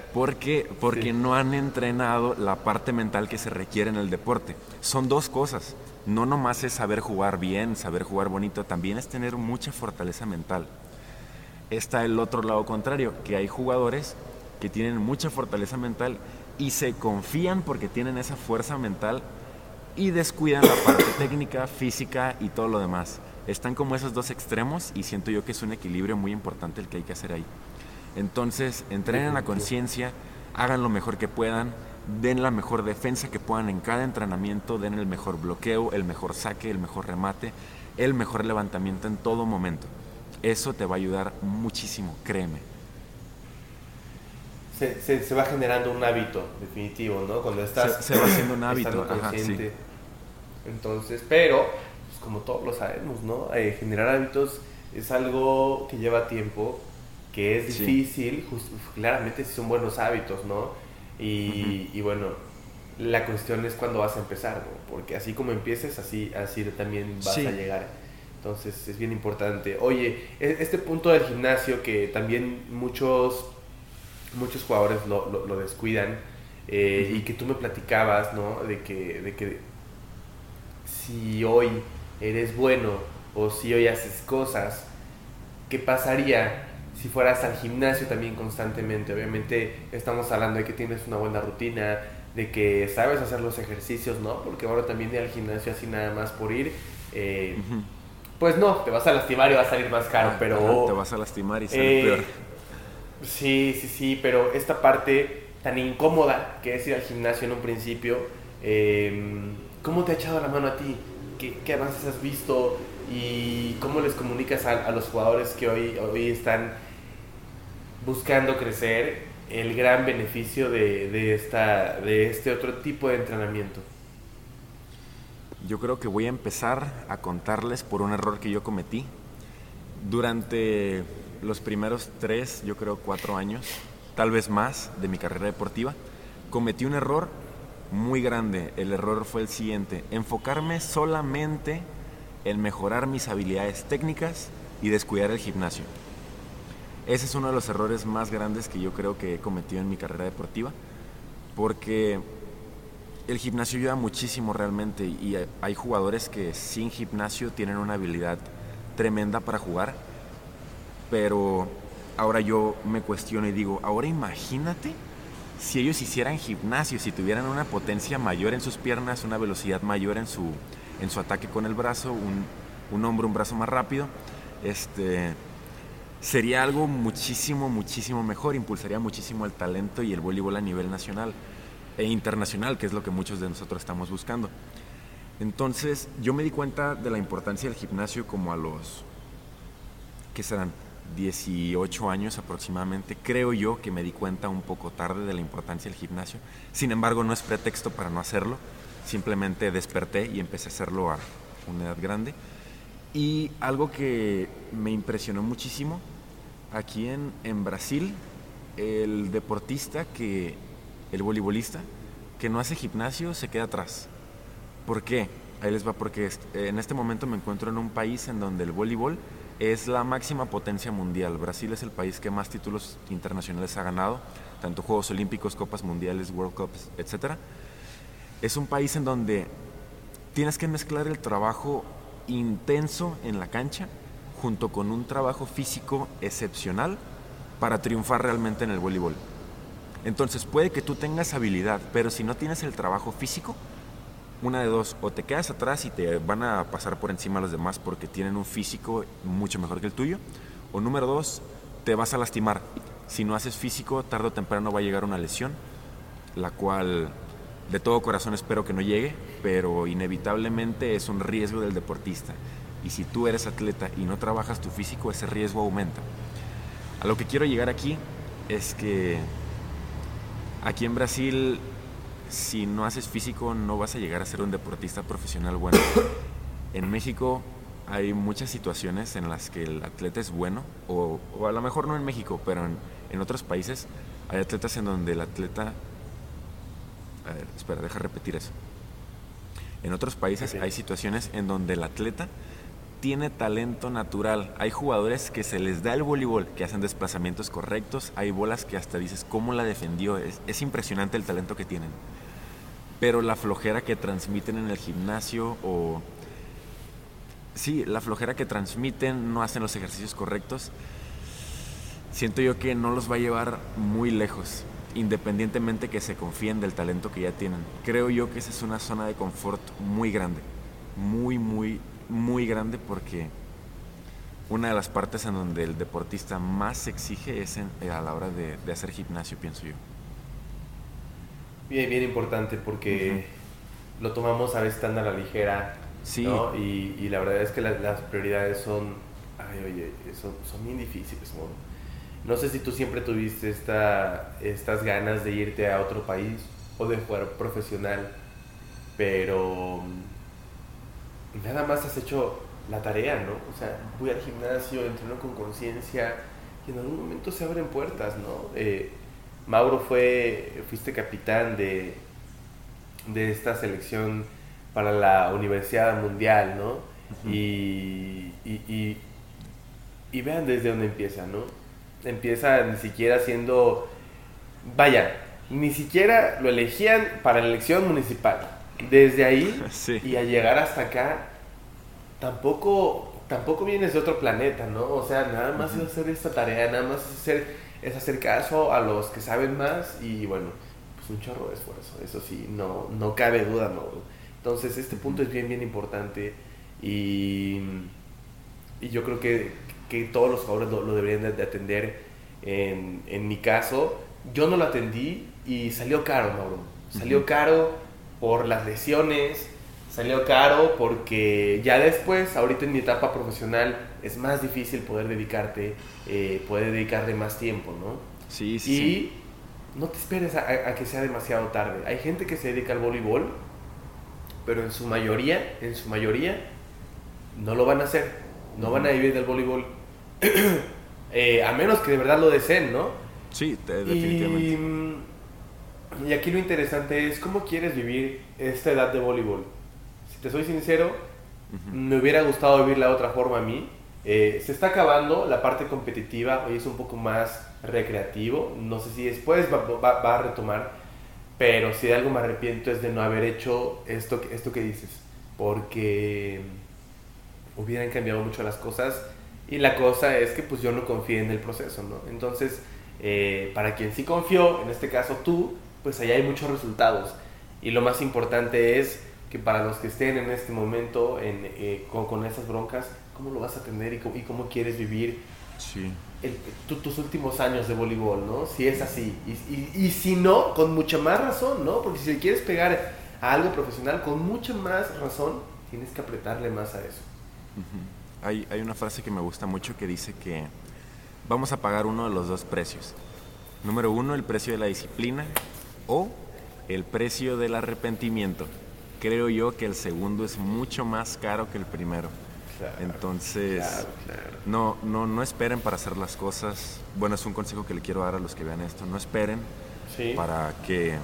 <laughs> Porque, porque no han entrenado la parte mental que se requiere en el deporte. Son dos cosas. No nomás es saber jugar bien, saber jugar bonito, también es tener mucha fortaleza mental. Está el otro lado contrario, que hay jugadores que tienen mucha fortaleza mental y se confían porque tienen esa fuerza mental y descuidan la parte <coughs> técnica, física y todo lo demás. Están como esos dos extremos y siento yo que es un equilibrio muy importante el que hay que hacer ahí. Entonces, entrenen la conciencia, hagan lo mejor que puedan, den la mejor defensa que puedan en cada entrenamiento, den el mejor bloqueo, el mejor saque, el mejor remate, el mejor levantamiento en todo momento. Eso te va a ayudar muchísimo, créeme. Se, va generando un hábito definitivo, ¿no? Cuando estás... Se, va haciendo un hábito, Entonces, pero, pues, como todos lo sabemos, ¿no? Eh, generar hábitos es algo que lleva tiempo, que es difícil, claramente si son buenos hábitos, ¿no? Y, bueno, la cuestión es cuando vas a empezar, porque así como empieces, así, así también vas a llegar. Entonces es bien importante. Oye, e, este punto del gimnasio que también muchos, muchos jugadores lo, lo, descuidan eh, y que tú me platicabas, ¿no? De que, de que si hoy eres bueno o si hoy haces cosas, ¿qué pasaría si fueras al gimnasio también constantemente, obviamente estamos hablando de que tienes una buena rutina, de que sabes hacer los ejercicios, ¿no? Porque ahora también ir al gimnasio así nada más por ir, eh, pues no, te vas a lastimar y va a salir más caro, ah, pero... te vas a lastimar y sale eh, peor. Sí, sí, sí, pero esta parte tan incómoda que es ir al gimnasio en un principio, em, ¿cómo te ha echado la mano a ti? ¿Qué, qué avances has visto? ¿Y cómo les comunicas a, a los jugadores que hoy, hoy están buscando crecer el gran beneficio de, esta, de este otro tipo de entrenamiento? Yo creo que voy a empezar a contarles por un error que yo cometí. Durante los primeros tres, yo creo cuatro años, tal vez más, de mi carrera deportiva, cometí un error muy grande. El error fue el siguiente, enfocarme solamente en mejorar mis habilidades técnicas y descuidar el gimnasio. Ese es uno de los errores más grandes que yo creo que he cometido en mi carrera deportiva, porque el gimnasio ayuda muchísimo realmente y hay jugadores que sin gimnasio tienen una habilidad tremenda para jugar, pero ahora yo me cuestiono y digo, ahora imagínate si ellos hicieran gimnasio, si tuvieran una potencia mayor en sus piernas, una velocidad mayor en su, en su ataque con el brazo, un, un hombro, un brazo más rápido, este sería algo muchísimo, muchísimo mejor, impulsaría muchísimo el talento y el voleibol a nivel nacional e internacional, que es lo que muchos de nosotros estamos buscando. Entonces, yo me di cuenta de la importancia del gimnasio como a los, ¿qué serán? 18 años aproximadamente. Creo yo que me di cuenta un poco tarde de la importancia del gimnasio. Sin embargo, no es pretexto para no hacerlo. Simplemente desperté y empecé a hacerlo a una edad grande. Y algo que me impresionó muchísimo, aquí en, en Brasil, el deportista que, el voleibolista, que no hace gimnasio se queda atrás. ¿Por qué? Ahí les va, porque en este momento me encuentro en un país en donde el voleibol es la máxima potencia mundial. Brasil es el país que más títulos internacionales ha ganado, tanto Juegos Olímpicos, Copas Mundiales, World Cups, etc. Es un país en donde tienes que mezclar el trabajo intenso en la cancha junto con un trabajo físico excepcional para triunfar realmente en el voleibol. Entonces puede que tú tengas habilidad, pero si no tienes el trabajo físico, una de dos, o te quedas atrás y te van a pasar por encima los demás porque tienen un físico mucho mejor que el tuyo, o número dos, te vas a lastimar. Si no haces físico, tarde o temprano va a llegar una lesión, la cual de todo corazón espero que no llegue, pero inevitablemente es un riesgo del deportista. Y si tú eres atleta y no trabajas tu físico, ese riesgo aumenta. A lo que quiero llegar aquí es que aquí en Brasil, si no haces físico, no vas a llegar a ser un deportista profesional bueno. <coughs> En México hay muchas situaciones en las que el atleta es bueno, o, a lo mejor no en México, pero en, en otros países Hay atletas en donde el atleta... A ver, espera, deja repetir eso. En otros países hay situaciones en donde el atleta tiene talento natural. Hay jugadores que se les da el voleibol, que hacen desplazamientos correctos. Hay bolas que hasta dices, ¿cómo la defendió? Es, impresionante el talento que tienen. Pero la flojera que transmiten en el gimnasio o... Sí, la flojera que transmiten, no hacen los ejercicios correctos. Siento yo que no los va a llevar muy lejos, independientemente que se confíen del talento que ya tienen. Creo yo que esa es una zona de confort muy grande. Muy, muy, muy grande porque una de las partes en donde el deportista más se exige es eh, a la hora de, hacer gimnasio, pienso yo. Bien, bien importante porque lo tomamos a veces tan a la ligera. Sí. Y, la verdad es que las, prioridades son, ay, oye, son, son bien difíciles. ¿no? no sé si tú siempre tuviste esta, estas ganas de irte a otro país o de jugar profesional, pero nada más has hecho la tarea, ¿no? O sea, voy al gimnasio, entreno con conciencia y en algún momento se abren puertas, ¿no? Eh, Mauro fue, fuiste capitán de, de esta selección para la Universidad Mundial, ¿no? y, y, y, vean desde dónde empieza, ¿no? Empieza ni siquiera siendo, vaya, ni siquiera lo elegían para la elección municipal desde ahí <laughs> y a llegar hasta acá, tampoco, tampoco vienes de otro planeta, ¿no? O sea, nada más es hacer esta tarea, nada más es hacer, es hacer caso a los que saben más y bueno, pues un chorro de esfuerzo, eso sí, no, no cabe duda, ¿no? Entonces, este punto es bien, bien importante y, y yo creo que, que todos los jugadores lo, deberían de, atender. En, en, mi caso, yo no lo atendí y salió caro, Mauro. Salió caro por las lesiones, salió caro porque ya después, ahorita en mi etapa profesional, es más difícil poder dedicarte, eh, poder dedicarle más tiempo, ¿no? Sí, sí. Y no te esperes a, que sea demasiado tarde. Hay gente que se dedica al voleibol, pero en su mayoría, en su mayoría, no lo van a hacer. No van a vivir del voleibol. <clears throat> Eh, a menos que de verdad lo deseen, ¿no? Sí, definitivamente. Y, y aquí lo interesante es cómo quieres vivir esta edad de voleibol. Si te soy sincero, me hubiera gustado vivir la otra forma a mí. Eh, se está acabando la parte competitiva, hoy es un poco más recreativo. No sé si después va, a retomar, pero si de algo me arrepiento es de no haber hecho esto, esto que dices, porque hubieran cambiado mucho las cosas y la cosa es que pues yo no confié en el proceso, ¿no? Entonces, eh, para quien sí confió, en este caso tú, pues allá hay muchos resultados. Y lo más importante es que para los que estén en este momento en, eh, con, con, esas broncas, ¿cómo lo vas a atender y cómo, y cómo quieres vivir sí. tus últimos años de voleibol, ¿no? Si es así. Y, y, y, si no, con mucha más razón, ¿no? Porque si quieres pegar a algo profesional, con mucha más razón, tienes que apretarle más a eso. hay, hay una frase que me gusta mucho que dice que vamos a pagar uno de los dos precios. Número uno, el precio de la disciplina o el precio del arrepentimiento. Creo yo que el segundo es mucho más caro que el primero. Entonces, No, no, no esperen para hacer las cosas. Bueno, es un consejo que le quiero dar a los que vean esto. No esperen para que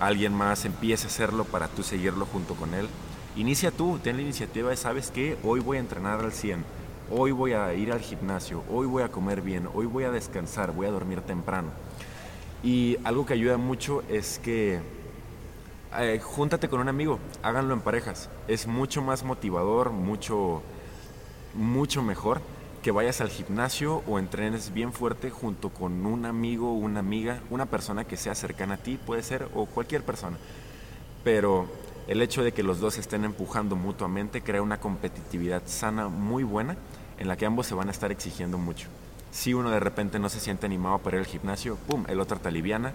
alguien más empiece a hacerlo para tú seguirlo junto con él. Inicia tú, ten la iniciativa de, ¿sabes qué? Hoy voy a entrenar al 100. Hoy voy a ir al gimnasio. Hoy voy a comer bien. Hoy voy a descansar. Voy a dormir temprano. Y algo que ayuda mucho es que eh, júntate con un amigo, háganlo en parejas. Es mucho más motivador, mucho, mucho mejor que vayas al gimnasio o entrenes bien fuerte junto con un amigo, una amiga, una persona que sea cercana a ti, puede ser, o cualquier persona. Pero el hecho de que los dos estén empujando mutuamente crea una competitividad sana muy buena en la que ambos se van a estar exigiendo mucho si uno de repente no se siente animado para ir al gimnasio, ¡pum!, el otro te aliviana,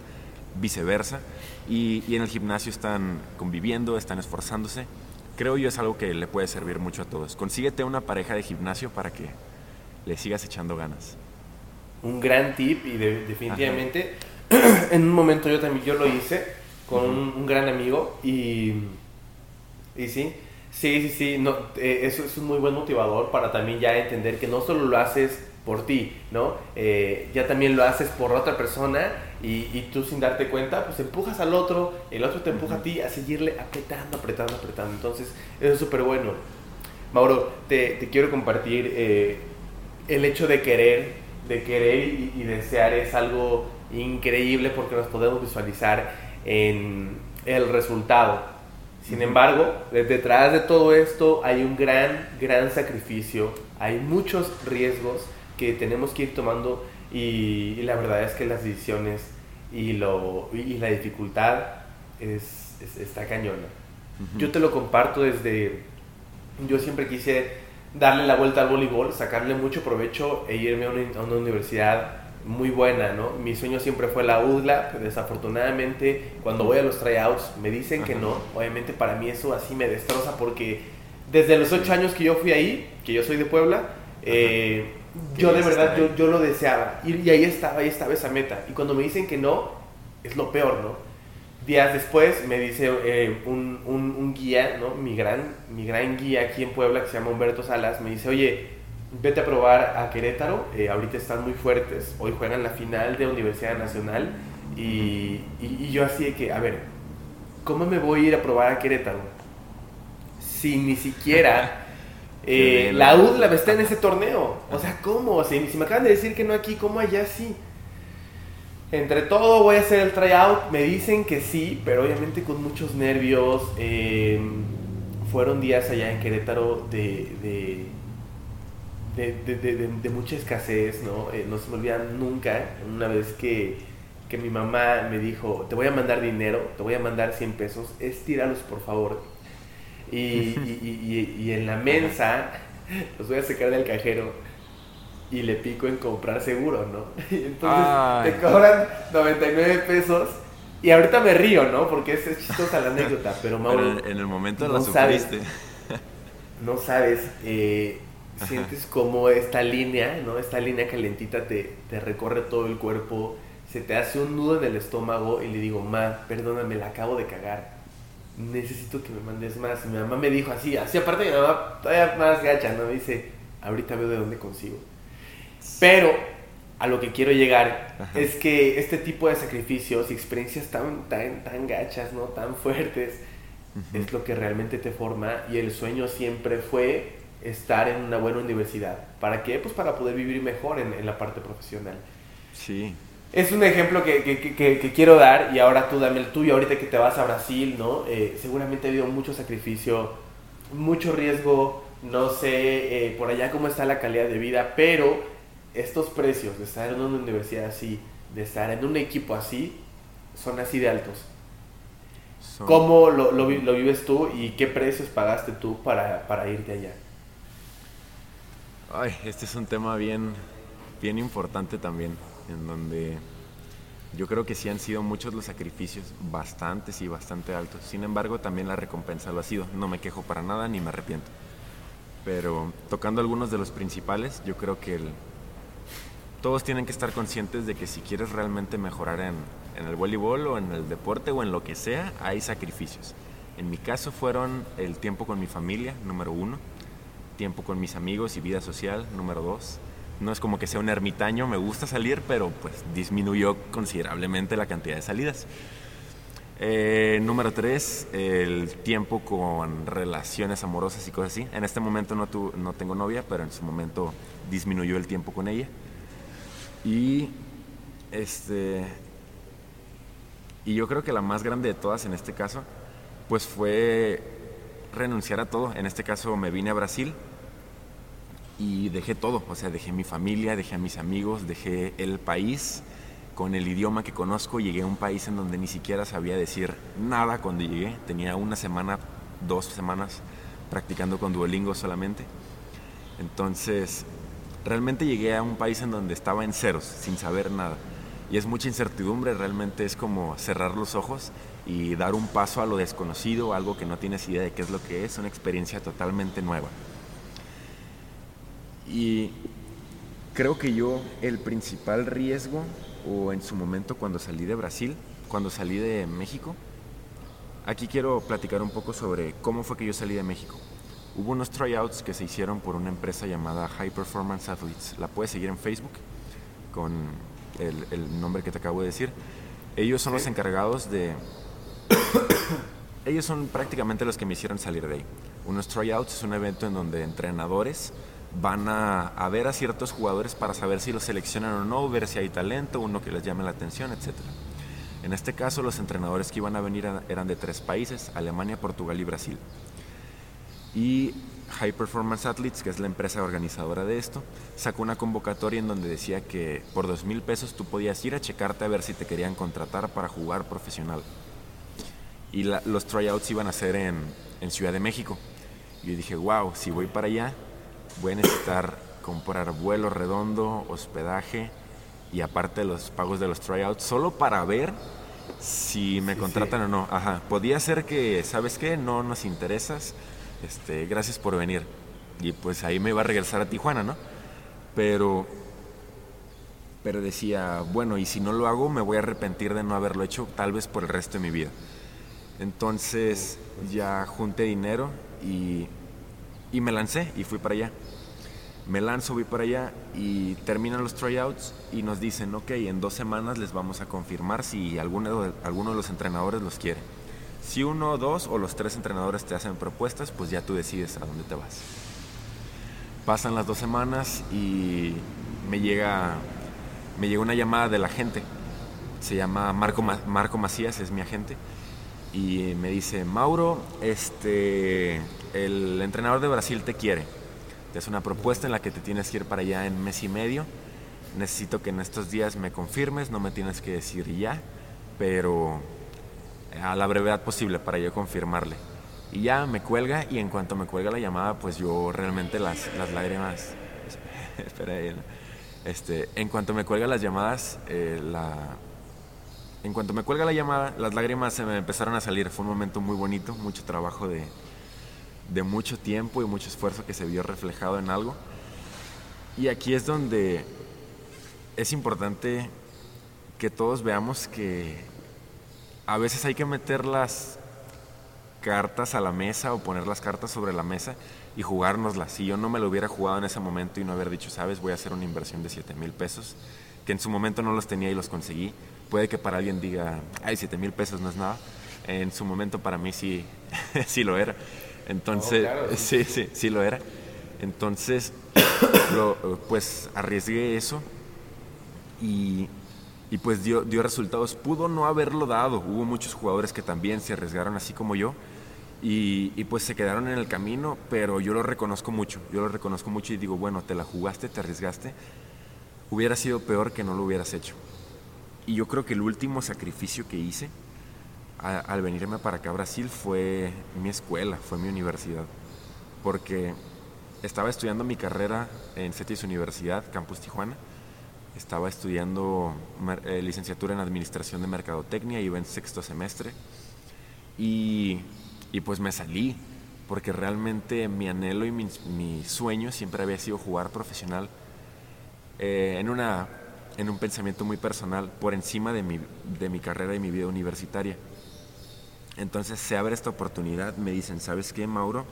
viceversa. Y, en el gimnasio están conviviendo, están esforzándose. Creo yo es algo que le puede servir mucho a todos. Consíguete una pareja de gimnasio para que le sigas echando ganas. Un gran tip y definitivamente <clears throat> en un momento yo también yo lo hice con un, gran amigo y, y sí, sí, sí, sí, no, eh, eso es un muy buen motivador para también ya entender que no solo lo haces por ti, ¿no? Eh, ya también lo haces por otra persona y, tú sin darte cuenta, pues empujas al otro, el otro te empuja a ti a seguirle apretando, apretando, apretando. Entonces, eso es súper bueno. Mauro, te, quiero compartir eh, el hecho de querer, de querer y, desear es algo increíble porque nos podemos visualizar en el resultado. Sin embargo, detrás de todo esto hay un gran, gran sacrificio, hay muchos riesgos que tenemos que ir tomando y, la verdad es que las decisiones y, lo, y la dificultad es, está cañona. Yo te lo comparto desde, yo siempre quise darle la vuelta al voleibol, sacarle mucho provecho e irme a una, universidad muy buena, ¿no? Mi sueño siempre fue la UDLA, desafortunadamente cuando voy a los tryouts me dicen que no, obviamente para mí eso así me destroza porque desde los ocho años que yo fui ahí, que yo soy de Puebla, eh, yo de verdad, yo, yo, lo deseaba. Y, y, ahí estaba, ahí estaba esa meta. Y cuando me dicen que no, es lo peor, ¿no? Días después me dice eh, un, un, un, guía, ¿no? Mi gran, mi gran guía aquí en Puebla, que se llama Humberto Salas, me dice, oye, vete a probar a Querétaro, eh, ahorita están muy fuertes, hoy juegan la final de Universidad Nacional. Y, y, y yo así de que, a ver, ¿cómo me voy a ir a probar a Querétaro? Si ni siquiera... <laughs> Eh, la UDLA está en ese torneo. O sea, ¿cómo? si me acaban de decir que no aquí, ¿cómo allá sí? Entre todo voy a hacer el tryout. Me dicen que sí, pero obviamente con muchos nervios. Em, fueron días allá en Querétaro de, de, mucha escasez, ¿no? Eh, no se me olvidan nunca. Una vez que, que mi mamá me dijo, te voy a mandar dinero, te voy a mandar 100 pesos, estíralos por favor <laughs> y, y, en la mensa <laughs> los voy a sacar del cajero y le pico en comprar seguro, ¿no? <laughs> Y entonces te cobran 99 pesos y ahorita me río, ¿no? Porque es, chistosa la anécdota, pero Mauro... en el momento no la sufriste. no sabes, eh, sientes como esta línea, ¿no? Esta línea calentita te, te recorre todo el cuerpo, se te hace un nudo en el estómago y le digo, ma, perdóname, la acabo de cagar necesito que me mandes más. Y mi mamá me dijo así, así aparte mi mamá todavía más gacha, ¿no? Me dice, ahorita veo de dónde consigo. Pero a lo que quiero llegar es que este tipo de sacrificios y experiencias tan, tan, tan gachas, ¿no? Tan fuertes, es lo que realmente te forma y el sueño siempre fue estar en una buena universidad. ¿Para qué? Pues para poder vivir mejor en, en la parte profesional. Sí, es un ejemplo que, que, que, quiero dar y ahora tú dame el tuyo, ahorita que te vas a Brasil, ¿no? Eh, seguramente ha habido mucho sacrificio, mucho riesgo, no sé eh, por allá cómo está la calidad de vida, pero estos precios de estar en una universidad así, de estar en un equipo así, son así de altos. ¿Cómo lo, lo, lo, vives tú y qué precios pagaste tú para, para irte allá? Ay, este es un tema bien, bien importante también en donde yo creo que sí han sido muchos los sacrificios, bastantes y bastante altos. Sin embargo, también la recompensa lo ha sido. No me quejo para nada ni me arrepiento. Pero tocando algunos de los principales, yo creo que todos tienen que estar conscientes de que si quieres realmente mejorar en, en el voleibol o en el deporte o en lo que sea, hay sacrificios. En mi caso fueron el tiempo con mi familia, número uno, tiempo con mis amigos y vida social, número dos, no es como que sea un ermitaño, me gusta salir, pero pues disminuyó considerablemente la cantidad de salidas. Eh, número tres, el tiempo con relaciones amorosas y cosas así. En este momento no, no tengo novia, pero en su momento disminuyó el tiempo con ella. Y este y yo creo que la más grande de todas en este caso, pues fue renunciar a todo. En este caso me vine a Brasil y dejé todo, o sea, dejé mi familia, dejé a mis amigos, dejé el país con el idioma que conozco, llegué a un país en donde ni siquiera sabía decir nada cuando llegué, tenía una semana, dos semanas practicando con Duolingo solamente. Entonces, realmente llegué a un país en donde estaba en ceros, sin saber nada. Y es mucha incertidumbre, realmente es como cerrar los ojos y dar un paso a lo desconocido, algo que no tienes idea de qué es lo que es, una experiencia totalmente nueva. Y creo que yo el principal riesgo, o en su momento cuando salí de Brasil, cuando salí de México, aquí quiero platicar un poco sobre cómo fue que yo salí de México. Hubo unos tryouts que se hicieron por una empresa llamada High Performance Athletes. La puedes seguir en Facebook con el, nombre que te acabo de decir. Ellos son los encargados de... <coughs> ellos son prácticamente los que me hicieron salir de ahí. Unos tryouts es un evento en donde entrenadores van a, ver a ciertos jugadores para saber si los seleccionan o no, ver si hay talento, uno que les llame la atención, etc. En este caso, los entrenadores que iban a venir eran de tres países, Alemania, Portugal y Brasil. Y High Performance Athletes, que es la empresa organizadora de esto, sacó una convocatoria en donde decía que por dos mil pesos tú podías ir a checarte a ver si te querían contratar para jugar profesional. Y los tryouts iban a ser en, en Ciudad de México. Y yo dije, wow, si voy para allá, voy a necesitar comprar vuelo redondo, hospedaje y aparte los pagos de los tryouts, solo para ver si me contratan o no. Ajá, podía ser que, ¿sabes qué? No nos interesas, este, gracias por venir. Y pues ahí me iba a regresar a Tijuana, ¿no? Pero, pero decía, bueno, y si no lo hago, me voy a arrepentir de no haberlo hecho, tal vez por el resto de mi vida. Entonces ya junté dinero y, y me lancé y fui para allá. Me lanzo, voy para allá y terminan los tryouts y nos dicen, ok, en dos semanas les vamos a confirmar si alguno de, alguno de los entrenadores los quiere. Si uno, dos o los tres entrenadores te hacen propuestas, pues ya tú decides a dónde te vas. Pasan las dos semanas y me llega, me llega una llamada de la gente. Se llama Marco, Marco Macías, es mi agente. Y me dice, Mauro, este, el entrenador de Brasil te quiere. Te hace una propuesta en la que te tienes que ir para allá en mes y medio. Necesito que en estos días me confirmes, no me tienes que decir ya, pero a la brevedad posible para yo confirmarle. Y ya me cuelga y en cuanto me cuelga la llamada, pues yo realmente las, las lágrimas... <laughs> Espera, este, en cuanto me cuelga las llamadas, eh, la, en cuanto me cuelga la llamada, las lágrimas se me empezaron a salir. Fue un momento muy bonito, mucho trabajo de, de mucho tiempo y mucho esfuerzo que se vio reflejado en algo. Y aquí es donde es importante que todos veamos que a veces hay que meter las cartas a la mesa o poner las cartas sobre la mesa y jugárnoslas. Si yo no me lo hubiera jugado en ese momento y no haber dicho, sabes, voy a hacer una inversión de 7 mil pesos, que en su momento no los tenía y los conseguí, puede que para alguien diga, ay, 7 mil pesos no es nada. En su momento para mí sí, <laughs> sí lo era. Entonces, oh, <laughs> sí, sí, sí lo era. Entonces, <coughs> pues arriesgué eso y y pues dio, dio resultados. Pudo no haberlo dado, hubo muchos jugadores que también se arriesgaron así como yo y, y, pues se quedaron en el camino, pero yo lo reconozco mucho, yo lo reconozco mucho y digo, bueno, te la jugaste, te arriesgaste, hubiera sido peor que no lo hubieras hecho. Y yo creo que el último sacrificio que hice al venirme para acá a Brasil fue mi escuela, fue mi universidad, porque estaba estudiando mi carrera en CETIS Universidad, Campus Tijuana, estaba estudiando eh, licenciatura en Administración de Mercadotecnia, iba en sexto semestre. Y, y pues me salí porque realmente mi anhelo y mi, sueño siempre había sido jugar profesional eh, en, una, en un pensamiento muy personal por encima de mi, de mi carrera y mi vida universitaria. Entonces se abre esta oportunidad, me dicen, ¿sabes qué, Mauro?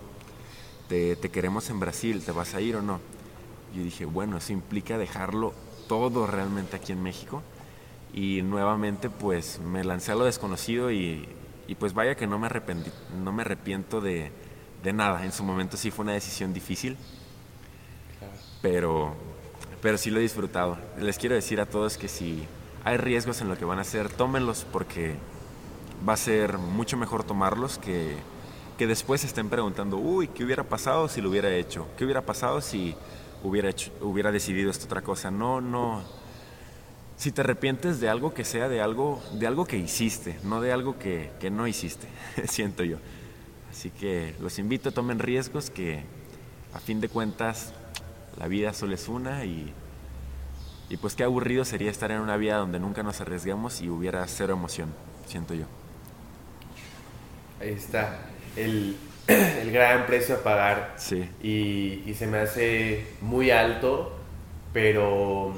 Te, queremos en Brasil, ¿te vas a ir o no? Yo dije, bueno, eso implica dejarlo todo realmente aquí en México. Y nuevamente pues me lancé a lo desconocido y, pues vaya que no me, arrepentí, no me arrepiento de, nada. En su momento sí fue una decisión difícil, pero, pero sí lo he disfrutado. Les quiero decir a todos que si hay riesgos en lo que van a hacer, tómenlos porque va a ser mucho mejor tomarlos que, que después estén preguntando, uy, ¿qué hubiera pasado si lo hubiera hecho? ¿Qué hubiera pasado si hubiera, hecho, hubiera decidido esta otra cosa. No, no. Si te arrepientes de algo que sea de algo, de algo que hiciste, no de algo que, que no hiciste, <laughs> siento yo. Así que los invito, a tomen riesgos que a fin de cuentas la vida solo es una y, y pues qué aburrido sería estar en una vida donde nunca nos arriesgamos y hubiera cero emoción, siento yo. Ahí está. El, <clears throat> el gran precio a pagar. Sí. Y, se me hace muy alto, pero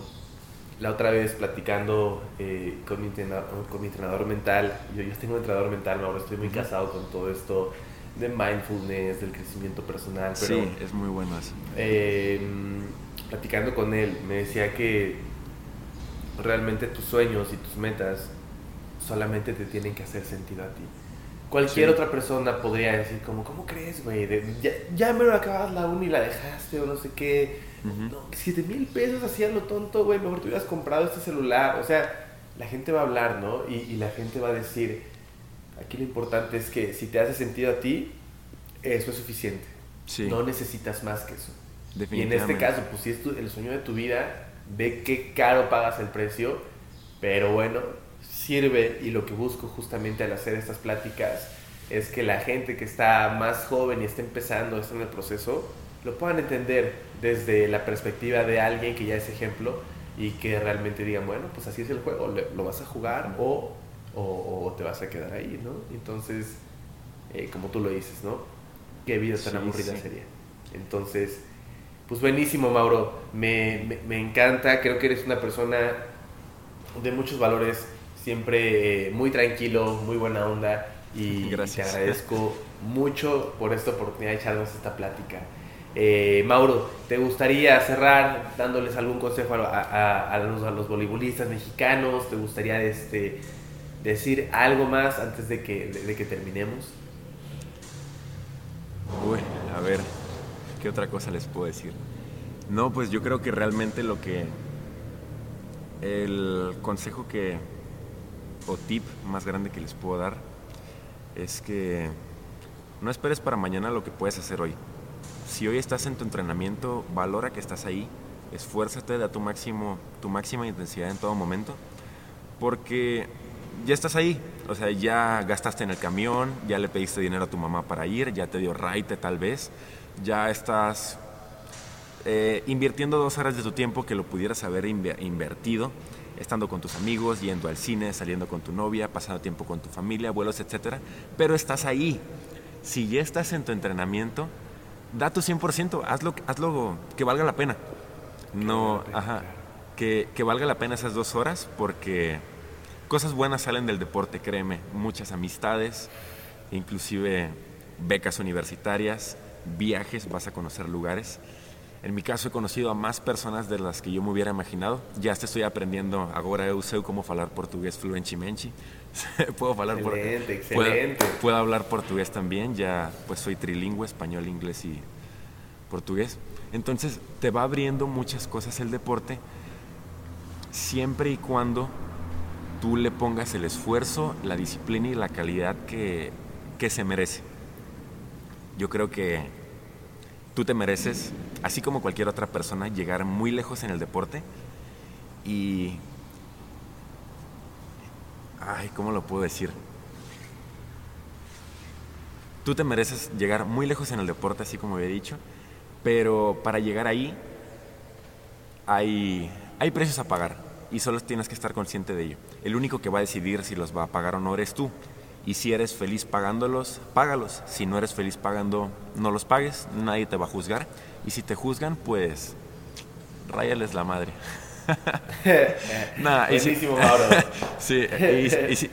la otra vez platicando eh, con, mi entrenador, con mi entrenador mental, yo, yo tengo un entrenador mental, ahora estoy muy casado con todo esto de mindfulness, del crecimiento personal. Pero, sí, es muy bueno eso. Em, platicando con él, me decía que realmente tus sueños y tus metas solamente te tienen que hacer sentido a ti. Cualquier otra persona podría decir como, ¿cómo crees, güey? Ya, ya me lo acabas la uni y la dejaste o no sé qué. No, 7 mil pesos hacían lo tonto, güey. Mejor te hubieras comprado este celular. O sea, la gente va a hablar, ¿no? Y, y, la gente va a decir, aquí lo importante es que si te hace sentido a ti, eso es suficiente. No necesitas más que eso. Y en este caso, pues si es el sueño de tu vida, ve qué caro pagas el precio, pero bueno, sirve y lo que busco justamente al hacer estas pláticas es que la gente que está más joven y está empezando, está en el proceso, lo puedan entender desde la perspectiva de alguien que ya es ejemplo y que realmente digan, bueno, pues así es el juego, lo vas a jugar o, o, te vas a quedar ahí, ¿no? Entonces, eh, como tú lo dices, ¿no? Qué vida tan aburrida sería. Entonces, pues buenísimo, Mauro. Me, me, encanta. Creo que eres una persona de muchos valores. Siempre eh, muy tranquilo, muy buena onda. Y Gracias. te agradezco mucho por esta oportunidad de echarnos esta plática. Eh, Mauro, ¿te gustaría cerrar dándoles algún consejo a, a, los, a los voleibolistas mexicanos? ¿Te gustaría este, decir algo más antes de que, de que terminemos? Uy, a ver, ¿Qué otra cosa les puedo decir? No, pues yo creo que realmente lo que... El consejo que... o tip más grande que les puedo dar es que no esperes para mañana lo que puedes hacer hoy. Si hoy estás en tu entrenamiento, valora que estás ahí, esfuérzate, da tu máximo, tu máxima intensidad en todo momento, porque ya estás ahí, o sea, ya gastaste en el camión, ya le pediste dinero a tu mamá para ir, ya te dio raite tal vez, ya estás eh, invirtiendo dos horas de tu tiempo que lo pudieras haber invertido, estando con tus amigos, yendo al cine, saliendo con tu novia, pasando tiempo con tu familia, vuelos, etc. Pero estás ahí. Si ya estás en tu entrenamiento, da tu 100%, hazlo, hazlo que valga la pena. No, ajá, que, que valga la pena esas dos horas porque cosas buenas salen del deporte, créeme. Muchas amistades, inclusive becas universitarias viajes, vas a conocer lugares. En mi caso he conocido a más personas de las que yo me hubiera imaginado. Ya te estoy aprendiendo ahora eu sei cómo hablar portugués fluentemente. <laughs> puedo hablar excelente, excelente. Puedo, hablar portugués también, ya pues soy trilingüe, español, inglés y portugués. Entonces te va abriendo muchas cosas el deporte siempre y cuando tú le pongas el esfuerzo, la disciplina y la calidad que, que se merece yo creo que tú te mereces, así como cualquier otra persona, llegar muy lejos en el deporte y... Ay, ¿cómo lo puedo decir? Tú te mereces llegar muy lejos en el deporte, así como había dicho, pero para llegar ahí hay, hay precios a pagar y solo tienes que estar consciente de ello. El único que va a decidir si los va a pagar o no eres tú. Y si eres feliz pagándolos, págalos. Si no eres feliz pagando, no los pagues. Nadie te va a juzgar. Y si te juzgan, pues ráyales la madre. <laughs> Nada, y si, <laughs> sí,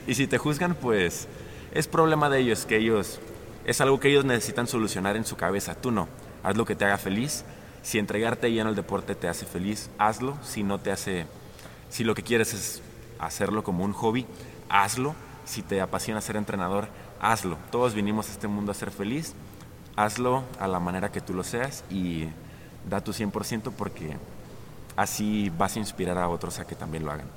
y, si, te juzgan, pues es problema de ellos, que ellos es algo que ellos necesitan solucionar en su cabeza. Tú no. Haz lo que te haga feliz. Si entregarte lleno al deporte te hace feliz, hazlo. Si no te hace, si lo que quieres es hacerlo como un hobby, hazlo si te apasiona ser entrenador, hazlo. Todos vinimos a este mundo a ser feliz. Hazlo a la manera que tú lo seas y da tu 100% porque así vas a inspirar a otros a que también lo hagan.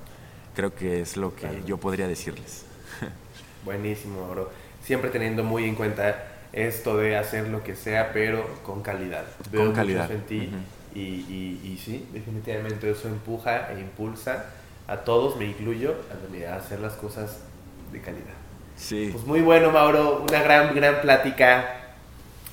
Creo que es lo que yo podría decirles. <laughs> Buenísimo, bro. Siempre teniendo muy en cuenta esto de hacer lo que sea, pero con calidad. con calidad. En ti y, y, y, sí, definitivamente eso empuja e impulsa a todos, me incluyo, a hacer las cosas de calidad. Sí. Pues muy bueno, Mauro, una gran, gran plática.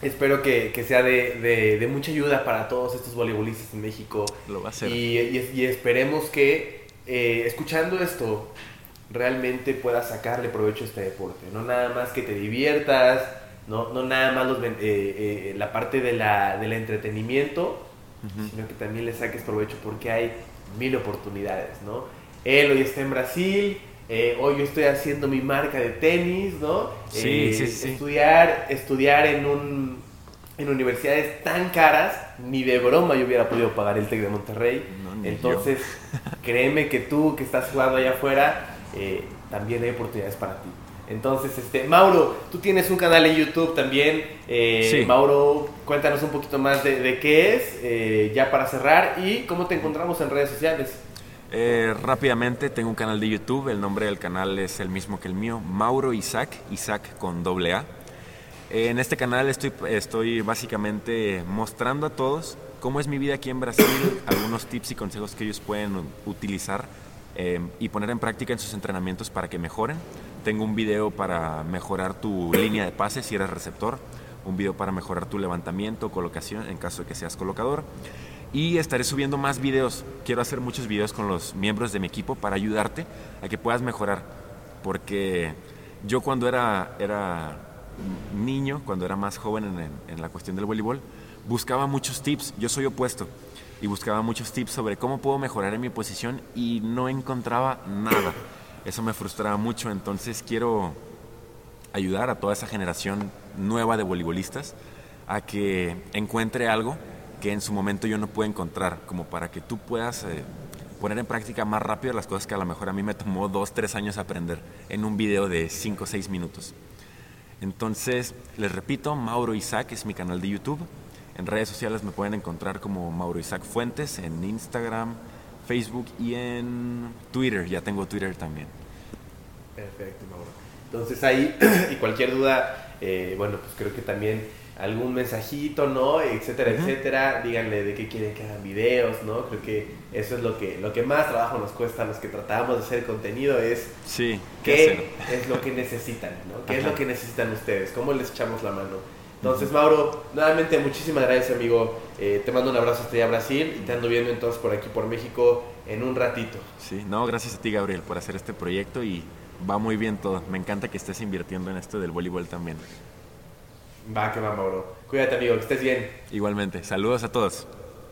Espero que, que sea de, de, de, mucha ayuda para todos estos voleibolistas en México. Lo va a ser. Y, y, esperemos que eh, escuchando esto realmente puedas sacarle provecho a este deporte. No nada más que te diviertas, no, no nada más los, eh, eh, la parte de la, del entretenimiento, sino que también le saques provecho porque hay mil oportunidades, ¿no? Él hoy está en Brasil, eh, hoy yo estoy haciendo mi marca de tenis, ¿no? Sí, eh, sí, sí. Estudiar, estudiar en un, en universidades tan caras, ni de broma yo hubiera podido pagar el TEC de Monterrey. No, Entonces, <laughs> créeme que tú que estás jugando allá afuera, eh, también hay oportunidades para ti. Entonces, este, Mauro, tú tienes un canal en YouTube también. Eh, Sí. Mauro, cuéntanos un poquito más de, de qué es, eh, ya para cerrar, y cómo te encontramos en redes sociales. Eh, rápidamente, tengo un canal de YouTube, el nombre del canal es el mismo que el mío, Mauro Isaac, Isaac con doble A. Eh, en este canal estoy, estoy básicamente mostrando a todos cómo es mi vida aquí en Brasil, <clears throat> algunos tips y consejos que ellos pueden utilizar eh, y poner en práctica en sus entrenamientos para que mejoren. Tengo un video para mejorar tu línea de pase si eres receptor, un video para mejorar tu levantamiento, colocación en caso de que seas colocador. Y estaré subiendo más videos. Quiero hacer muchos videos con los miembros de mi equipo para ayudarte a que puedas mejorar. Porque yo cuando era, era niño, cuando era más joven en, en- la cuestión del voleibol, buscaba muchos tips. Yo soy opuesto. Y buscaba muchos tips sobre cómo puedo mejorar en mi posición y no encontraba nada. Eso me frustraba mucho. Entonces quiero ayudar a toda esa generación nueva de voleibolistas a que encuentre algo que en su momento yo no puedo encontrar, como para que tú puedas eh, poner en práctica más rápido las cosas que a lo mejor a mí me tomó dos, tres años aprender en un video de cinco o seis minutos. Entonces, les repito, Mauro Isaac es mi canal de YouTube. En redes sociales me pueden encontrar como Mauro Isaac Fuentes, en Instagram, Facebook y en Twitter. Ya tengo Twitter también. Perfecto, Mauro. Entonces ahí, <clears throat> y cualquier duda, eh, bueno, pues creo que también algún mensajito, ¿no? Etcétera, etcétera. Díganle de qué quieren que hagan videos, ¿no? Creo que eso es lo que, lo que más trabajo nos cuesta a los que tratamos de hacer contenido, es Sí, qué es lo que necesitan, ¿no? ¿Qué es lo que necesitan ustedes? ¿Cómo les echamos la mano? Entonces, Mauro, nuevamente muchísimas gracias, amigo. Eh, te mando un abrazo hasta allá Brasil y te ando viendo entonces por aquí, por México, en un ratito. Sí, no, gracias a ti, Gabriel, por hacer este proyecto y va muy bien todo. Me encanta que estés invirtiendo en esto del voleibol también. Va, que va, Mauro. Cuídate, amigo, que estés bien. Igualmente, saludos a todos.